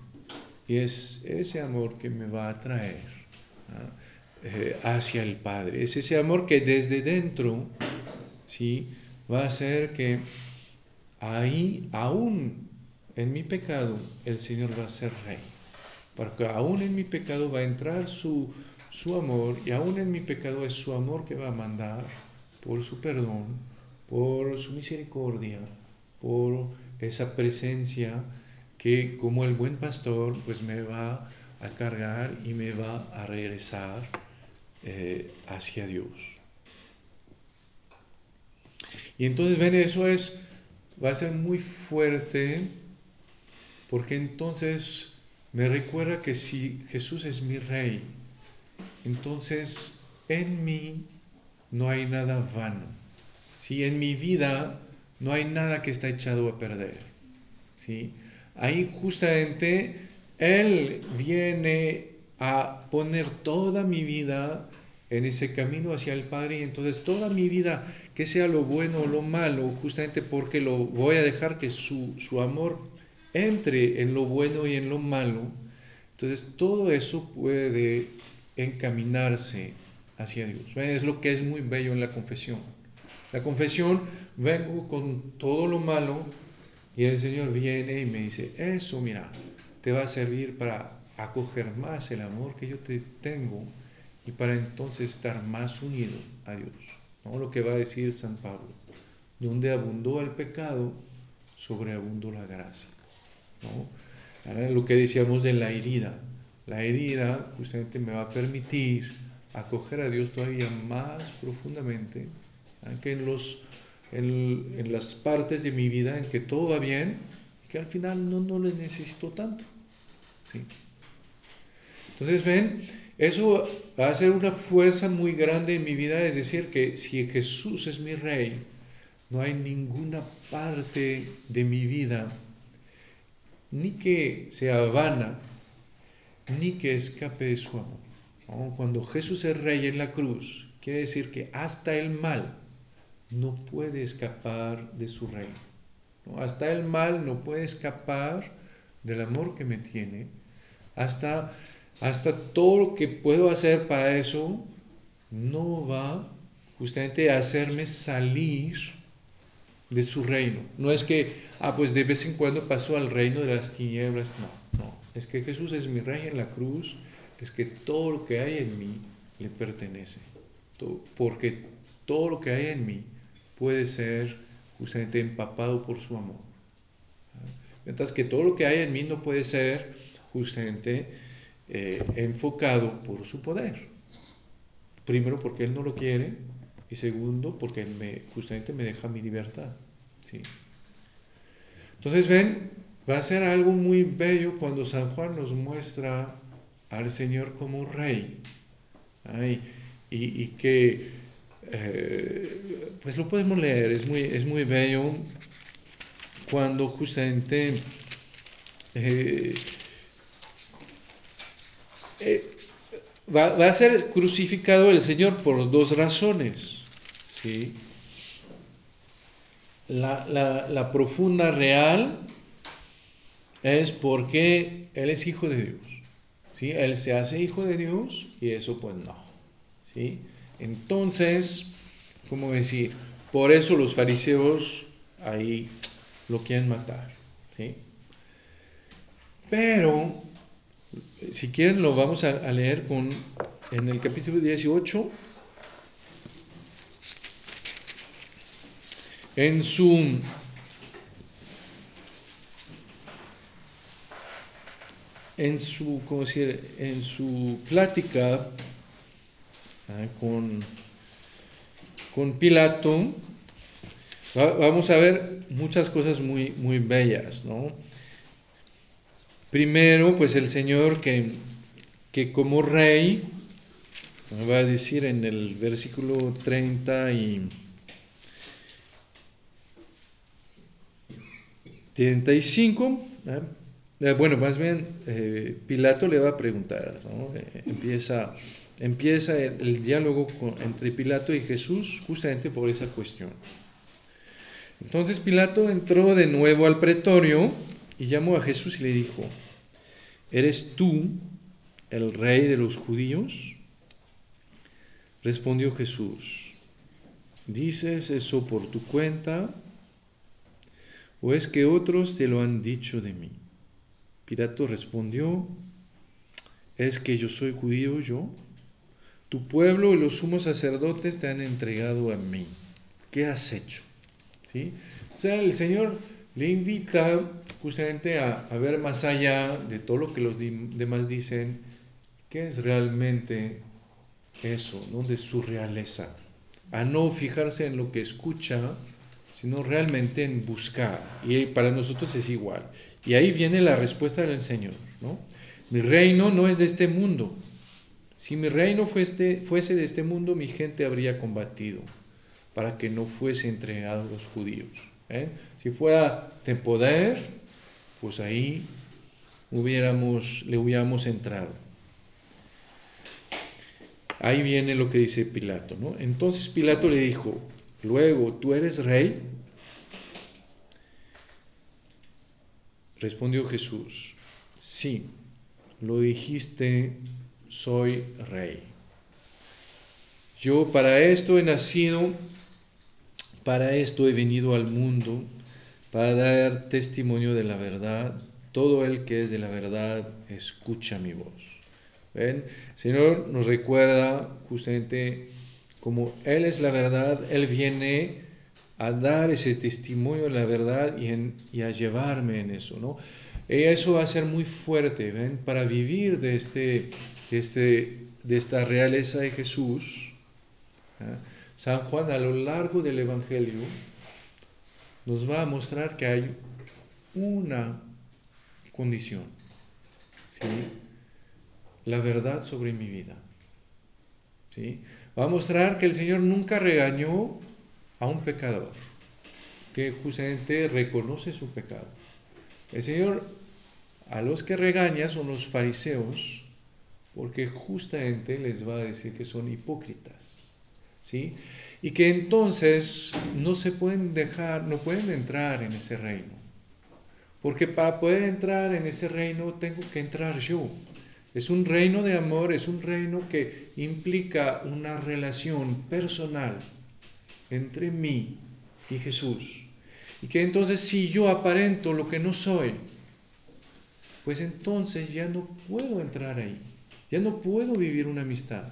Y es ese amor que me va a traer eh, hacia el Padre. Es ese amor que desde dentro ¿sí? va a hacer que ahí, aún en mi pecado, el Señor va a ser rey. Porque aún en mi pecado va a entrar su, su amor y aún en mi pecado es su amor que va a mandar por su perdón, por su misericordia, por esa presencia que como el buen pastor pues me va a cargar y me va a regresar eh, hacia Dios. Y entonces, ven, eso es, va a ser muy fuerte, porque entonces me recuerda que si Jesús es mi rey, entonces en mí no hay nada vano. Si en mi vida no hay nada que está echado a perder. ¿sí? Ahí justamente Él viene a poner toda mi vida en ese camino hacia el Padre y entonces toda mi vida, que sea lo bueno o lo malo, justamente porque lo voy a dejar que su, su amor entre en lo bueno y en lo malo, entonces todo eso puede encaminarse hacia Dios. Es lo que es muy bello en la confesión. La confesión, vengo con todo lo malo y el Señor viene y me dice, eso mira, te va a servir para acoger más el amor que yo te tengo y para entonces estar más unido a Dios. ¿no? Lo que va a decir San Pablo, donde abundó el pecado, sobreabundó la gracia. ¿no? Lo que decíamos de la herida. La herida justamente me va a permitir acoger a Dios todavía más profundamente, que en, los, en, las partes de mi vida en que todo va bien, que al final no, no le necesito tanto. ¿sí? Entonces, ven, eso va a ser una fuerza muy grande en mi vida, es decir, que si Jesús es mi rey, no hay ninguna parte de mi vida ni que sea vana, ni que escape de su amor. Cuando Jesús es rey en la cruz, quiere decir que hasta el mal no puede escapar de su reino. Hasta el mal no puede escapar del amor que me tiene. Hasta hasta todo lo que puedo hacer para eso no va justamente a hacerme salir de su reino. No es que, ah, pues de vez en cuando paso al reino de las tinieblas. No, no. Es que Jesús es mi rey en la cruz. Es que todo lo que hay en mí le pertenece. porque todo lo que hay en mí puede ser justamente empapado por su amor. Mientras que todo lo que hay en mí no puede ser justamente eh, enfocado por su poder. Primero porque Él no lo quiere y segundo porque Él me, justamente me deja mi libertad. ¿sí? Entonces ven, va a ser algo muy bello cuando San Juan nos muestra al Señor como rey. y, que eh, pues lo podemos leer, es muy, es muy bello cuando justamente eh, eh, va, a ser crucificado el Señor por dos razones. ¿sí? La, profunda real es porque Él es hijo de Dios. ¿sí? Él se hace hijo de Dios y eso pues no. ¿sí? Entonces, ¿cómo decir? Por eso los fariseos ahí lo quieren matar. ¿sí? Pero Si quieren lo vamos a, leer con, en el capítulo 18. En su en su, ¿cómo decir? en su plática ah, con, con Pilato, vamos a ver muchas cosas muy, muy bellas, ¿no? Primero, pues el Señor que, que como rey, va a decir en el versículo 30 y 35, ¿eh? Eh, bueno, más bien eh, Pilato le va a preguntar, empieza, empieza el, diálogo entre Pilato y Jesús justamente por esa cuestión. Entonces Pilato entró de nuevo al pretorio y llamó a Jesús y le dijo, ¿eres tú el rey de los judíos? Respondió Jesús, ¿dices eso por tu cuenta o es que otros te lo han dicho de mí? Pilato respondió, ¿es que yo soy judío yo? Tu pueblo y los sumos sacerdotes te han entregado a mí. ¿Qué has hecho? ¿Sí? O sea, el Señor le invita justamente a, ver más allá de todo lo que los demás dicen, qué es realmente eso, ¿no? de su realeza, a no fijarse en lo que escucha, sino realmente en buscar. Y para nosotros es igual. Y ahí viene la respuesta del Señor, ¿no? Mi reino no es de este mundo. Si mi reino fuese, fuese de este mundo, mi gente habría combatido para que no fuese entregado a los judíos. ¿eh? Si fuera de poder, pues ahí hubiéramos, le hubiéramos entrado. Ahí viene lo que dice Pilato. Entonces Pilato le dijo, luego, ¿tú eres rey? Respondió Jesús, sí, lo dijiste, soy rey. Yo para esto he nacido para esto he venido al mundo, para dar testimonio de la verdad. Todo el que es de la verdad escucha mi voz. ¿Ven? El Señor nos recuerda justamente como Él es la verdad, Él viene a dar ese testimonio de la verdad y, a llevarme en eso, ¿no? Y eso va a ser muy fuerte, ¿ven? Para vivir de, este, este, de esta realeza de Jesús. ¿eh? San Juan a lo largo del Evangelio nos va a mostrar que hay una condición, ¿sí? la verdad sobre mi vida. ¿sí? Va a mostrar que el Señor nunca regañó a un pecador, que justamente reconoce su pecado. El Señor a los que regaña son los fariseos, porque justamente les va a decir que son hipócritas. Y que entonces no se pueden dejar, no pueden entrar en ese reino. Porque para poder entrar en ese reino tengo que entrar yo. Es un reino de amor, es un reino que implica una relación personal entre mí y Jesús. Y que entonces si yo aparento lo que no soy, pues entonces ya no puedo entrar ahí, ya no puedo vivir una amistad.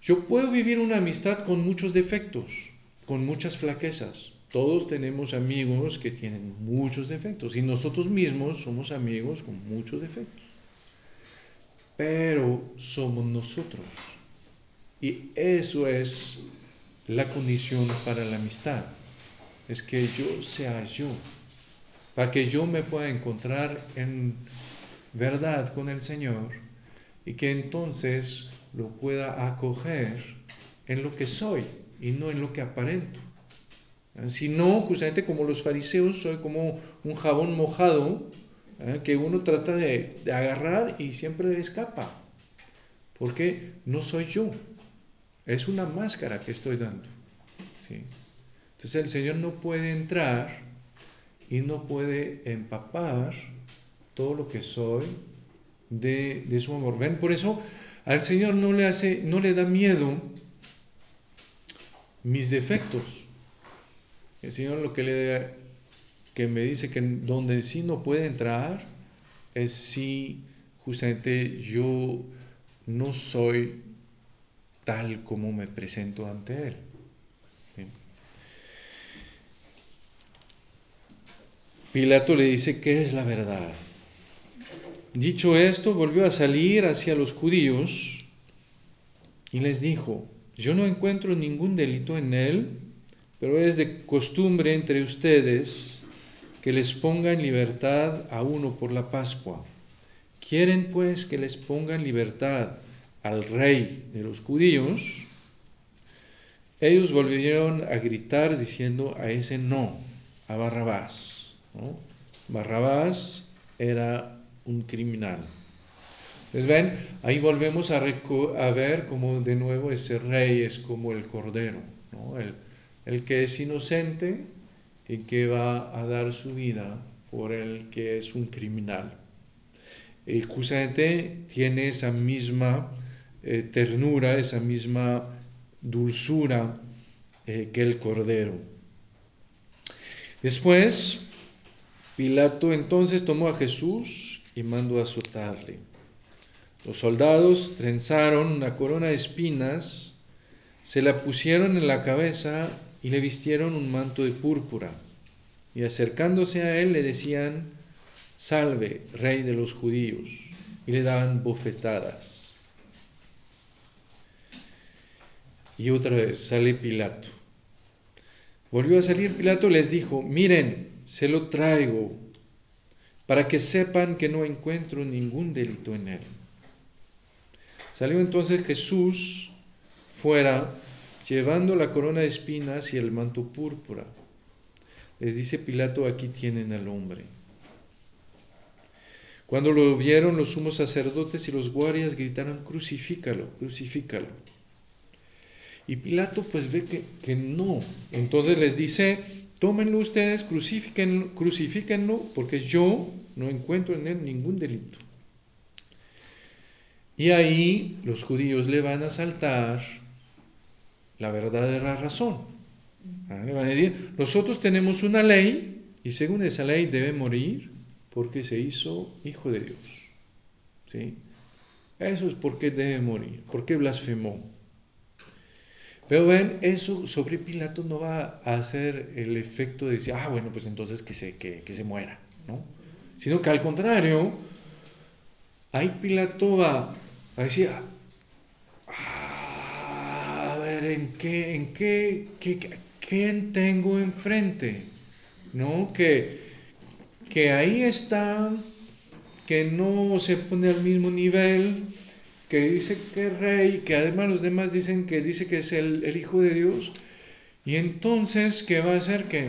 Yo puedo vivir una amistad con muchos defectos, con muchas flaquezas. Todos tenemos amigos que tienen muchos defectos y nosotros mismos somos amigos con muchos defectos. Pero somos nosotros. Y eso es la condición para la amistad. Es que yo sea yo. Para que yo me pueda encontrar en verdad con el Señor y que entonces lo pueda acoger en lo que soy y no en lo que aparento. Si no, justamente como los fariseos, soy como un jabón mojado ¿eh? que uno trata de, agarrar y siempre le escapa. Porque no soy yo. Es una máscara que estoy dando. Entonces el Señor no puede entrar y no puede empapar todo lo que soy de, de su amor. ¿Ven? Por eso al Señor no le hace, no le da miedo mis defectos. El Señor lo que le que me dice que donde sí no puede entrar es si justamente yo no soy tal como me presento ante Él. Pilato le dice, ¿qué es la verdad? Dicho esto, volvió a salir hacia los judíos y les dijo, yo no encuentro ningún delito en él, pero es de costumbre entre ustedes que les ponga en libertad a uno por la Pascua. ¿Quieren pues que les ponga en libertad al rey de los judíos? Ellos volvieron a gritar diciendo a ese no, a Barrabás. Barrabás era un criminal. Entonces ven, ahí volvemos a, ver como de nuevo ese rey es como el cordero, ¿no? el, el que es inocente y que va a dar su vida por el que es un criminal. Y justamente tiene esa misma eh, ternura, esa misma dulzura eh, que el cordero. Después, Pilato entonces tomó a Jesús y mandó a azotarle. Los soldados trenzaron una corona de espinas, se la pusieron en la cabeza y le vistieron un manto de púrpura. Y acercándose a él le decían, Salve, rey de los judíos, y le daban bofetadas. Y otra vez sale Pilato. Volvió a salir Pilato y les dijo, miren, se lo traigo, para que sepan que no encuentro ningún delito en él. Salió entonces Jesús fuera llevando la corona de espinas y el manto púrpura. Les dice Pilato, aquí tienen al hombre. Cuando lo vieron los sumos sacerdotes y los guardias gritaron, crucifícalo, crucifícalo. Y Pilato pues ve que, no. Entonces les dice, tómenlo ustedes, crucifíquenlo, crucifíquenlo, porque yo no encuentro en él ningún delito. Y ahí los judíos le van a saltar la verdadera razón. Nosotros tenemos una ley y según esa ley debe morir porque se hizo hijo de Dios. ¿Sí? Eso es porque debe morir, porque blasfemó. Pero ven, eso sobre Pilato no va a hacer el efecto de decir, ah, bueno, pues entonces que se, que, se muera, ¿no? Sino que al contrario, ahí Pilato va a decir, en qué, en qué, quién tengo enfrente, ¿no? Que, que ahí está, que no se pone al mismo nivel, que dice que es rey, que además los demás dicen que dice que es el, Hijo de Dios, y entonces, ¿qué va a hacer? Que,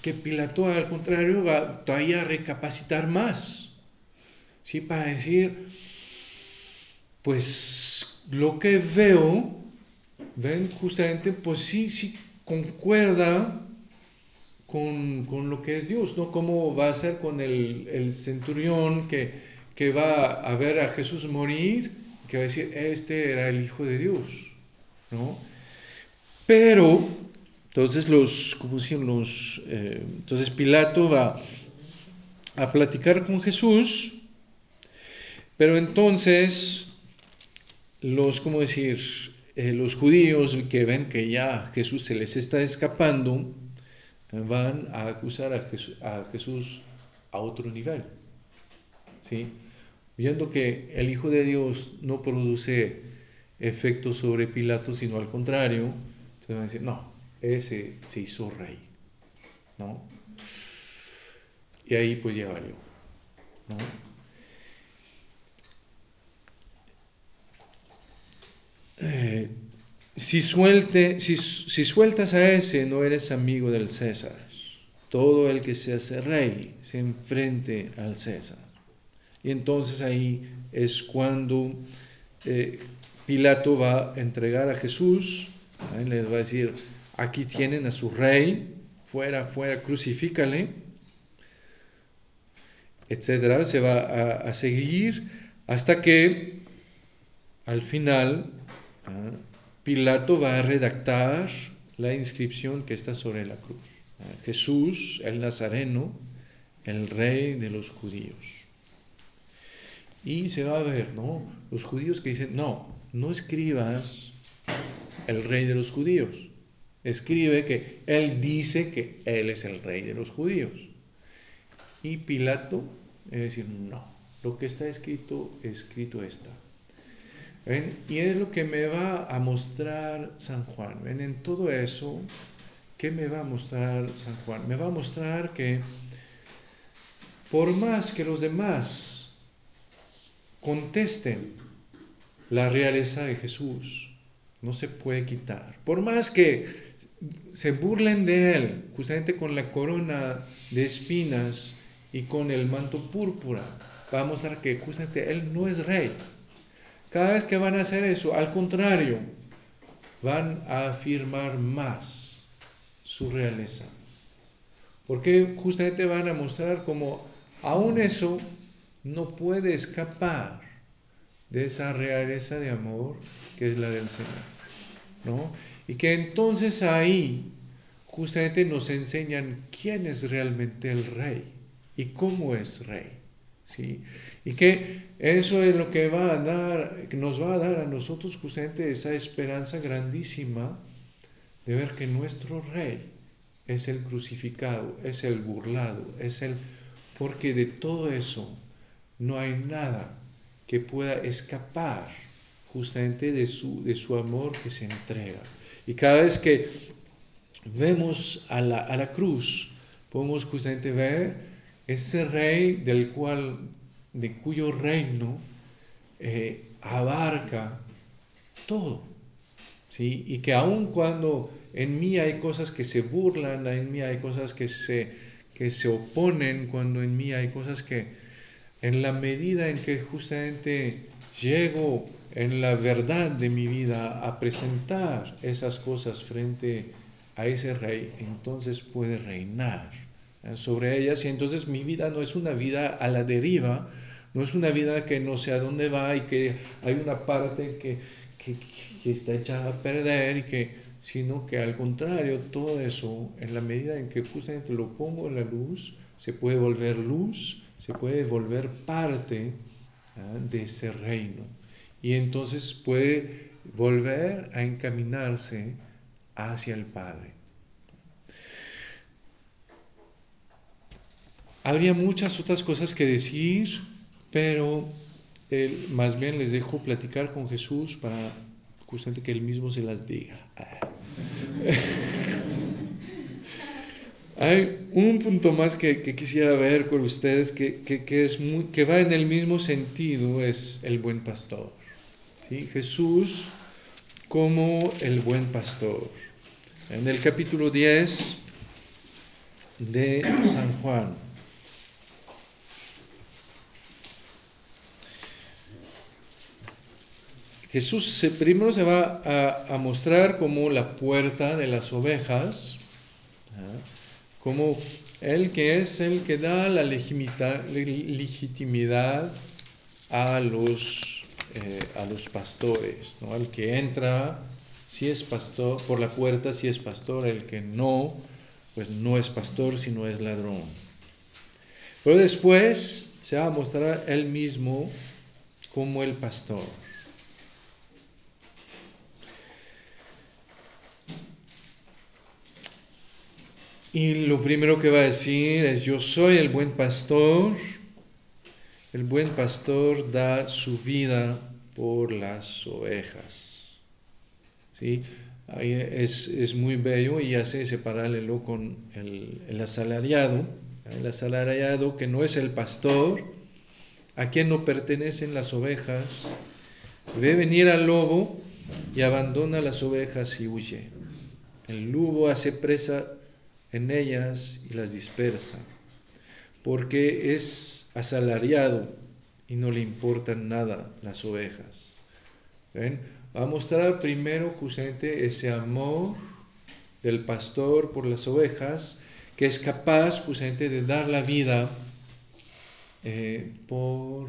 que Pilato, al contrario, va todavía a recapacitar más, ¿sí? Para decir, pues lo que veo ven justamente, pues sí, sí concuerda con, lo que es Dios, ¿no? ¿Cómo va a ser con el, centurión que, que, va a ver a Jesús morir, que va a decir, este era el Hijo de Dios, ¿no? Pero, entonces los, ¿cómo decían los? Eh, entonces Pilato va a platicar con Jesús, pero entonces los, ¿cómo decir? Eh, los judíos que ven que ya Jesús se les está escapando, van a acusar a Jesús a, otro nivel. ¿sí? Viendo que el Hijo de Dios no produce efectos sobre Pilato, sino al contrario, entonces van a decir, no, ese se hizo rey. ¿no? Y ahí pues ya valió. ¿no? Eh, si, suelte, si, sueltas a ese, no eres amigo del César. Todo el que se hace rey se enfrente al César. Y entonces ahí es cuando eh, Pilato va a entregar a Jesús, les va a decir, aquí tienen a su rey, fuera, fuera, crucifícale, etcétera. Se va a, a seguir hasta que al final Pilato va a redactar la inscripción que está sobre la cruz. Jesús, el Nazareno, el rey de los judíos. Y se va a ver, ¿no? Los judíos que dicen, no, no escribas el rey de los judíos. Escribe que él dice que él es el rey de los judíos. Y Pilato es decir, no, lo que está escrito, escrito está. Y es lo que me va a mostrar San Juan. ¿Ven? En todo eso, ¿qué me va a mostrar San Juan? Me va a mostrar que por más que los demás contesten la realeza de Jesús, no se puede quitar. Por más que se burlen de él, justamente con la corona de espinas y con el manto púrpura, va a mostrar que justamente él no es rey. Cada vez que van a hacer eso, al contrario, van a afirmar más su realeza. Porque justamente van a mostrar como aún eso no puede escapar de esa realeza de amor que es la del Señor. ¿no? Y que entonces ahí justamente nos enseñan quién es realmente el rey y cómo es rey. ¿sí? Y que eso es lo que va a dar, nos va a dar a nosotros justamente esa esperanza grandísima de ver que nuestro rey es el crucificado, es el burlado, es el... porque de todo eso no hay nada que pueda escapar justamente de su, de su amor que se entrega. Y cada vez que vemos a la, a la cruz, podemos justamente ver ese rey del cual, de cuyo reino eh, abarca todo. ¿sí? Y que aun cuando en mí hay cosas que se burlan, en mí hay cosas que se, que se oponen, cuando en mí hay cosas que en la medida en que justamente llego en la verdad de mi vida a presentar esas cosas frente a ese rey, entonces puede reinar sobre ellas. Y entonces mi vida no es una vida a la deriva, no es una vida que no sé a dónde va y que hay una parte que, que, está echada a perder y que sino que al contrario todo eso en la medida en que justamente lo pongo en la luz se puede volver luz se puede volver parte ¿ah? de ese reino y entonces puede volver a encaminarse hacia el Padre Habría muchas otras cosas que decir, pero más bien les dejo platicar con Jesús para justamente que Él mismo se las diga. Hay un punto más que, quisiera ver con ustedes que, es que va en el mismo sentido, es el buen pastor. ¿sí? Jesús como el buen pastor. En el capítulo 10 de San Juan. Jesús primero se va a, mostrar como la puerta de las ovejas, como el que es el que da la legitimidad a los, eh, a los pastores, ¿no? el que entra si es pastor por la puerta, si es pastor, el que no, pues no es pastor, sino es ladrón. Pero después se va a mostrar él mismo como el pastor. Y lo primero que va a decir es, yo soy el buen pastor. El buen pastor da su vida por las ovejas. ¿Sí? Es, es, muy bello y hace ese paralelo con el, el, asalariado. El asalariado que no es el pastor, a quien no pertenecen las ovejas, ve venir al lobo y abandona las ovejas y huye. El lobo hace presa en ellas y las dispersa, porque es asalariado y no le importan nada las ovejas. ¿Ven? Va a mostrar primero justamente ese amor del pastor por las ovejas, que es capaz justamente de dar la vida eh, por,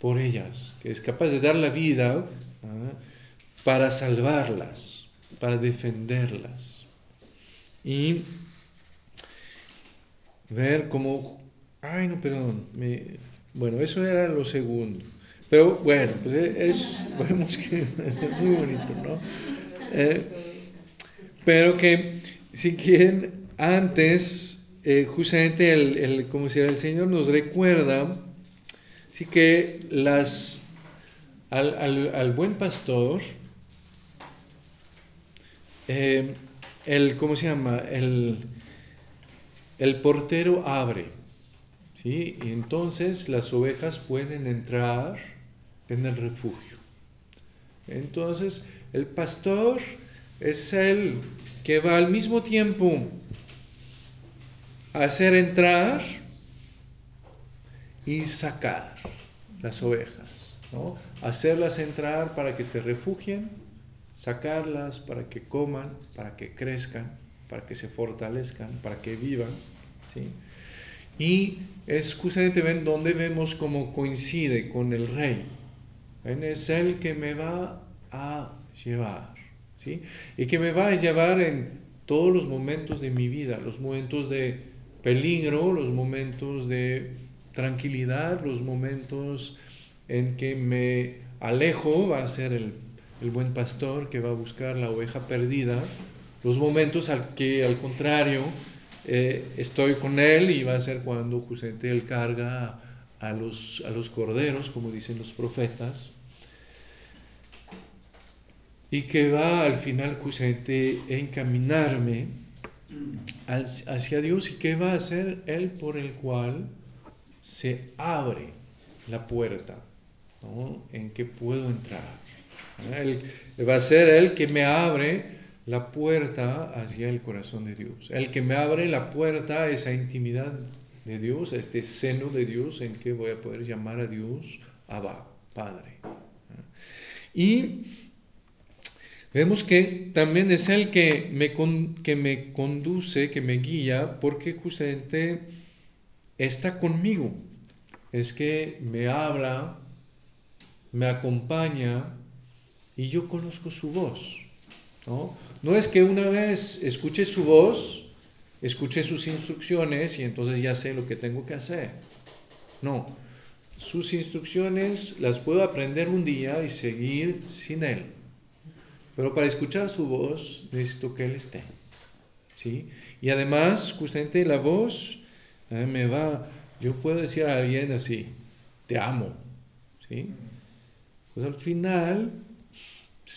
por ellas, que es capaz de dar la vida ¿ah? para salvarlas, para defenderlas. Y ver cómo, ay no, perdón, Bueno, eso era lo segundo. Pero bueno, pues es, vemos que es muy bonito, ¿no? Eh, pero que si quieren, antes, eh, justamente el, el, como si el Señor nos recuerda, sí que las, al, al, al buen pastor, eh, el, ¿cómo se llama? El, el portero abre, ¿sí? Y entonces las ovejas pueden entrar en el refugio. Entonces, el pastor es el que va al mismo tiempo a hacer entrar y sacar las ovejas, ¿no? hacerlas entrar para que se refugien, sacarlas para que coman, para que crezcan, para que se fortalezcan, para que vivan. ¿sí? Y es justamente ven donde vemos cómo coincide con el rey. Es el que me va a llevar, ¿sí? Y que me va a llevar en todos los momentos de mi vida, los momentos de peligro, los momentos de tranquilidad, los momentos en que me alejo, va a ser el, el buen pastor que va a buscar la oveja perdida, los momentos al que al contrario eh, estoy con él y va a ser cuando justamente él carga a los, a los corderos, como dicen los profetas, y que va al final justamente encaminarme hacia Dios y que va a ser Él por el cual se abre la puerta en que puedo entrar. Él, va a ser Él que me abre la puerta hacia el corazón de Dios, el que me abre la puerta a esa intimidad de Dios, a este seno de Dios en que voy a poder llamar a Dios Abba, Padre. Y Vemos que también es Él que me, que me conduce, que me guía, porque justamente está conmigo. Es que me habla, me acompaña y yo conozco su voz. ¿no? no es que una vez escuche su voz, escuche sus instrucciones y entonces ya sé lo que tengo que hacer. No, sus instrucciones las puedo aprender un día y seguir sin Él. Pero para escuchar su voz necesito que Él esté. ¿sí? Y además, justamente la voz eh, me va, yo puedo decir a alguien así, te amo. ¿sí? Pues al final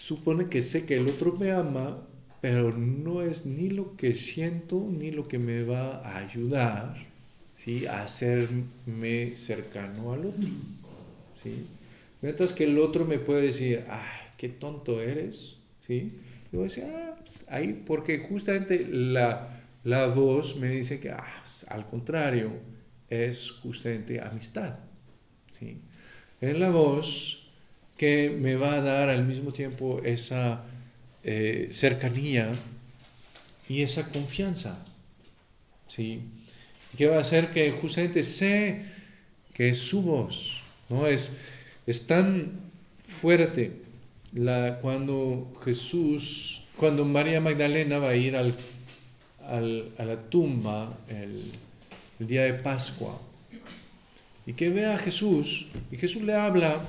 supone que sé que el otro me ama, pero no es ni lo que siento ni lo que me va a ayudar ¿sí? a hacerme cercano al otro. ¿sí? Mientras que el otro me puede decir, ay, qué tonto eres, ¿sí? Yo decía, ah, pues, ahí, porque justamente la, la voz me dice que, ah, pues, al contrario, es justamente amistad, ¿sí? Es la voz que me va a dar al mismo tiempo esa eh, cercanía y esa confianza, ¿sí? Que va a hacer que justamente sé que es su voz, ¿no? Es, es tan fuerte cuando Jesús, cuando María Magdalena va a ir al, a la tumba el, día de Pascua y que vea a Jesús y Jesús le habla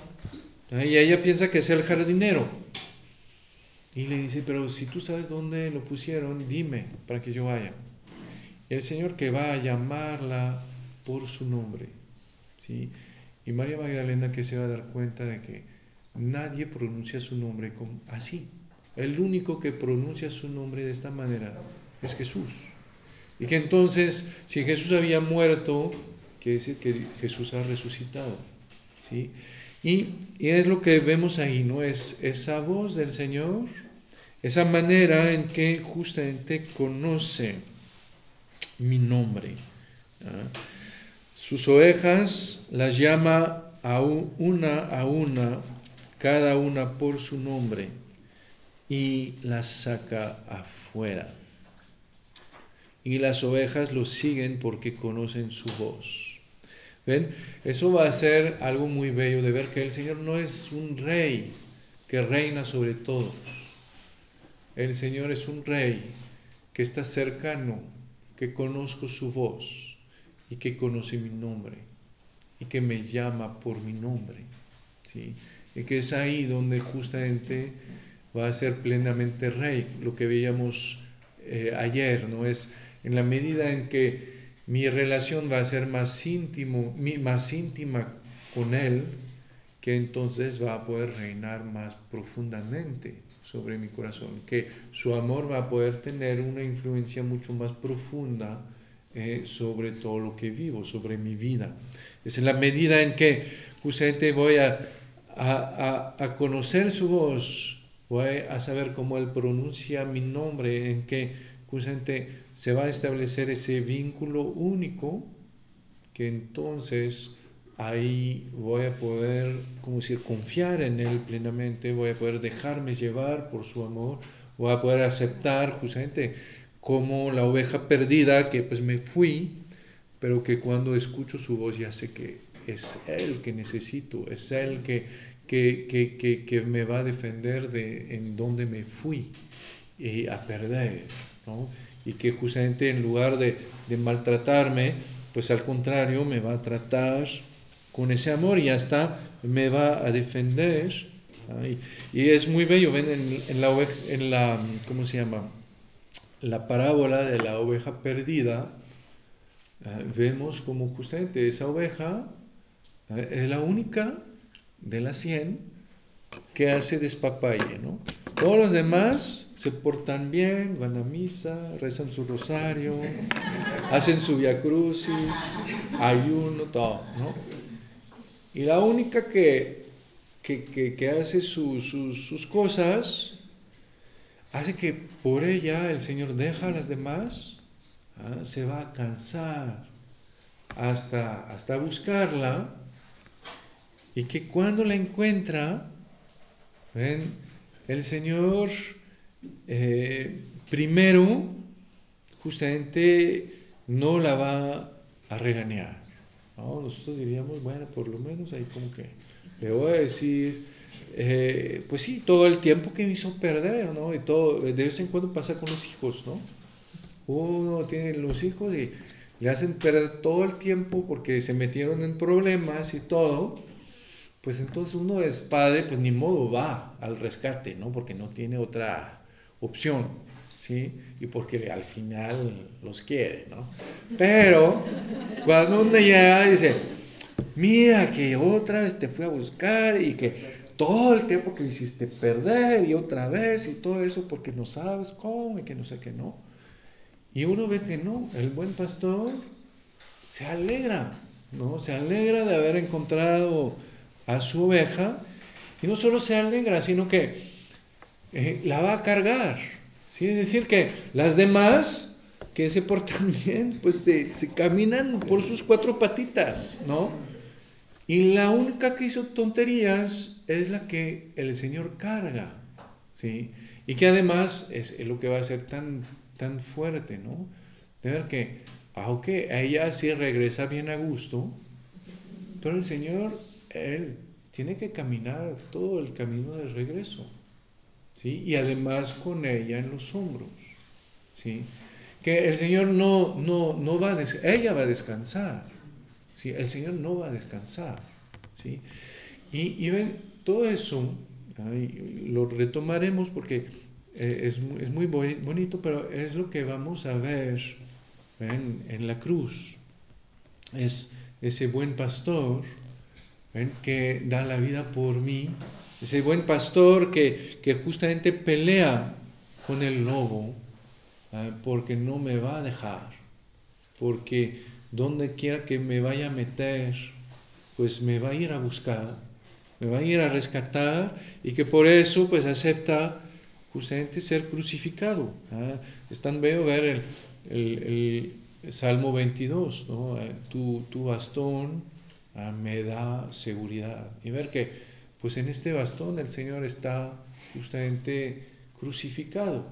y ella piensa que es el jardinero y le dice, pero si tú sabes dónde lo pusieron, dime para que yo vaya. El Señor que va a llamarla por su nombre. ¿sí? Y María Magdalena que se va a dar cuenta de que Nadie pronuncia su nombre así. El único que pronuncia su nombre de esta manera es Jesús. Y que entonces, si Jesús había muerto, quiere decir que Jesús ha resucitado. ¿sí? Y, es lo que vemos ahí, ¿no? Es esa voz del Señor, esa manera en que justamente conoce mi nombre. Sus ovejas las llama a una a una cada una por su nombre, y las saca afuera. Y las ovejas lo siguen porque conocen su voz. ¿Ven? Eso va a ser algo muy bello de ver que el Señor no es un rey que reina sobre todos. El Señor es un rey que está cercano, que conozco su voz y que conoce mi nombre. y que me llama por mi nombre. ¿sí? Y que es ahí donde justamente va a ser plenamente rey. Lo que veíamos eh, ayer, ¿no? Es en la medida en que mi relación va a ser más íntimo, más íntima con él, que entonces va a poder reinar más profundamente sobre mi corazón, que su amor va a poder tener una influencia mucho más profunda eh, sobre todo lo que vivo, sobre mi vida. Es en la medida en que justamente voy a, a, a, conocer su voz, voy a saber cómo Él pronuncia mi nombre, en que justamente se va a establecer ese vínculo único, que entonces ahí voy a poder, como decir, confiar en Él plenamente, voy a poder dejarme llevar por su amor, voy a poder aceptar justamente como la oveja perdida que pues me fui, pero que cuando escucho su voz ya sé que es Él que necesito, es Él que, que, que, que me va a defender de en donde me fui y a perder, Y que justamente en lugar de, de maltratarme, pues al contrario me va a tratar con ese amor y hasta me va a defender. Y, es muy bello, ven en, la en la, ¿cómo se llama? La parábola de la oveja perdida, eh, vemos como justamente esa oveja eh, es la única de las 100 que hace despapalle, ¿no? Todos los demás se portan bien, van a misa, rezan su rosario, hacen su via crucis, ayuno, todo, ¿no? Y la única que, que, hace sus cosas, hace que por ella el Señor deja a las demás, ¿ah? se va a cansar hasta, hasta buscarla, y que cuando la encuentra, el Señor eh, primero justamente no la va a regañar. Nosotros diríamos, bueno, por lo menos ahí como que le voy a decir, eh, pues sí, todo el tiempo que me hizo perder, ¿no? Y todo, de vez en cuando pasa con los hijos, ¿no? Uno tiene los hijos y le hacen perder todo el tiempo porque se metieron en problemas y todo, pues entonces uno es padre, pues ni modo va al rescate, ¿no? Porque no tiene otra opción. ¿sí? Y porque al final los quiere, ¿no? Pero cuando uno llega dice, mira que otra vez te fui a buscar y que todo el tiempo que hiciste perder y otra vez y todo eso porque no sabes cómo y que no sé qué no. Y uno ve que no, el buen pastor se alegra, ¿no? Se alegra de haber encontrado a su oveja y no solo se alegra, sino que eh, la va a cargar, es decir, que las demás que se portan bien, pues se, caminan por sus cuatro patitas, ¿no? Y la única que hizo tonterías es la que el Señor carga, ¿sí? Y que además es, lo que va a ser tan, tan fuerte, ¿no? De ver que, aunque a ella sí regresa bien a gusto, pero el Señor, Él tiene que caminar todo el camino de regreso. Y además con ella en los hombros, ¿sí? Que el Señor no, no, no va a, ella va a descansar, ¿sí? El Señor no va a descansar, ¿sí? Y, y ven, todo eso, lo retomaremos porque eh, es, es, muy bonito, pero es lo que vamos a ver ¿ven? en la cruz. Es ese buen pastor ¿ven? que da la vida por mí ese buen pastor que, que justamente pelea con el lobo, ¿eh? porque no me va a dejar, porque donde quiera que me vaya a meter, pues me va a ir a buscar, me va a ir a rescatar y que por eso pues acepta justamente ser crucificado. ¿eh? Es tan bello ver el, el, Salmo 22, ¿no? Eh, tu, tu, bastón me da seguridad y ver que pues en este bastón el Señor está justamente crucificado,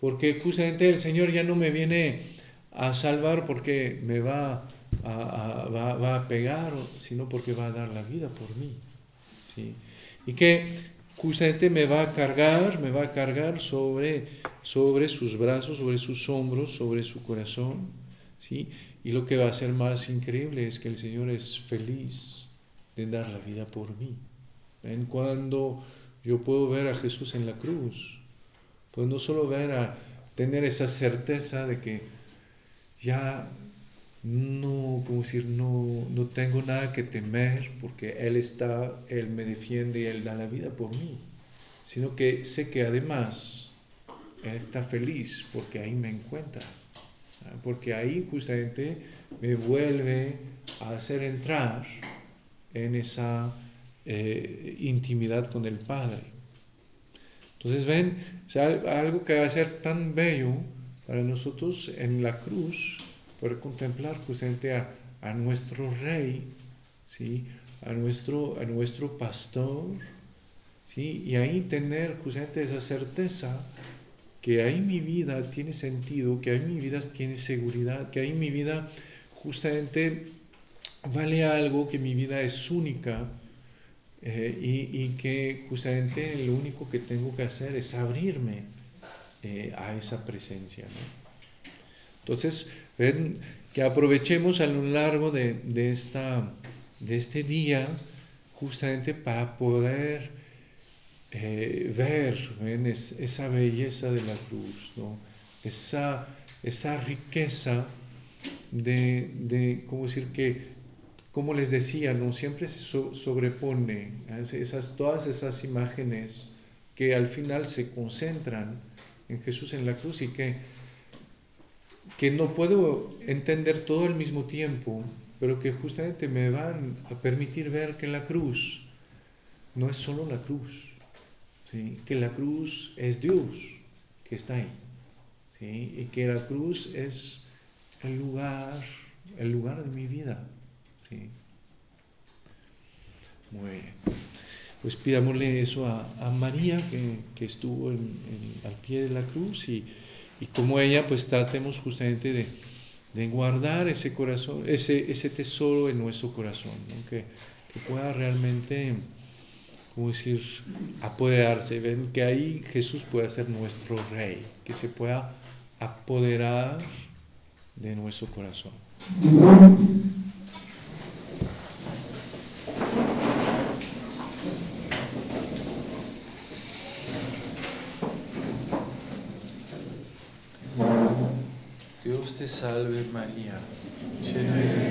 porque justamente el Señor ya no me viene a salvar porque me va a, pegar, sino porque va a dar la vida por mí. Y que justamente me va a cargar, me va a cargar sobre, sus brazos, sobre sus hombros, sobre su corazón. Y lo que va a ser más increíble es que el Señor es feliz de dar la vida por mí. ¿Ven? Cuando yo puedo ver a Jesús en la cruz, pues no solo ver a tener esa certeza de que ya no, como decir, no, no tengo nada que temer porque Él está, Él me defiende y Él da la vida por mí, sino que sé que además Él está feliz porque ahí me encuentra, porque ahí justamente me vuelve a hacer entrar en esa eh, intimidad con el Padre. Entonces ven, algo que va a ser tan bello para nosotros en la cruz, poder contemplar justamente a, a nuestro Rey, ¿sí? a, nuestro, a nuestro pastor, ¿sí? y ahí tener justamente esa certeza que ahí mi vida tiene sentido, que ahí mi vida tiene seguridad, que ahí mi vida justamente vale algo, que mi vida es única eh, y, y, que justamente lo único que tengo que hacer es abrirme eh, a esa presencia. ¿no? Entonces, que aprovechemos a lo largo de, de, esta, de este día justamente para poder eh, ver esa belleza de la cruz, ¿no? esa, esa riqueza de, de, ¿cómo decir? Que, como les decía, ¿no? siempre se so, sobrepone esas, todas esas imágenes que al final se concentran en Jesús en la cruz y que que no puedo entender todo al mismo tiempo, pero que justamente me van a permitir ver que la cruz no es solo la cruz, que la cruz es Dios que está ahí, y que la cruz es el lugar, el lugar de mi vida. ¿Sí? Muy bien. Pues pidámosle eso a, María, que, estuvo al pie de la cruz, y y como ella, pues tratemos justamente de, guardar ese corazón, ese, tesoro en nuestro corazón, que, pueda realmente, como decir, apoderarse, ven que ahí Jesús pueda ser nuestro rey, que se pueda apoderar de nuestro corazón. Salve María, llena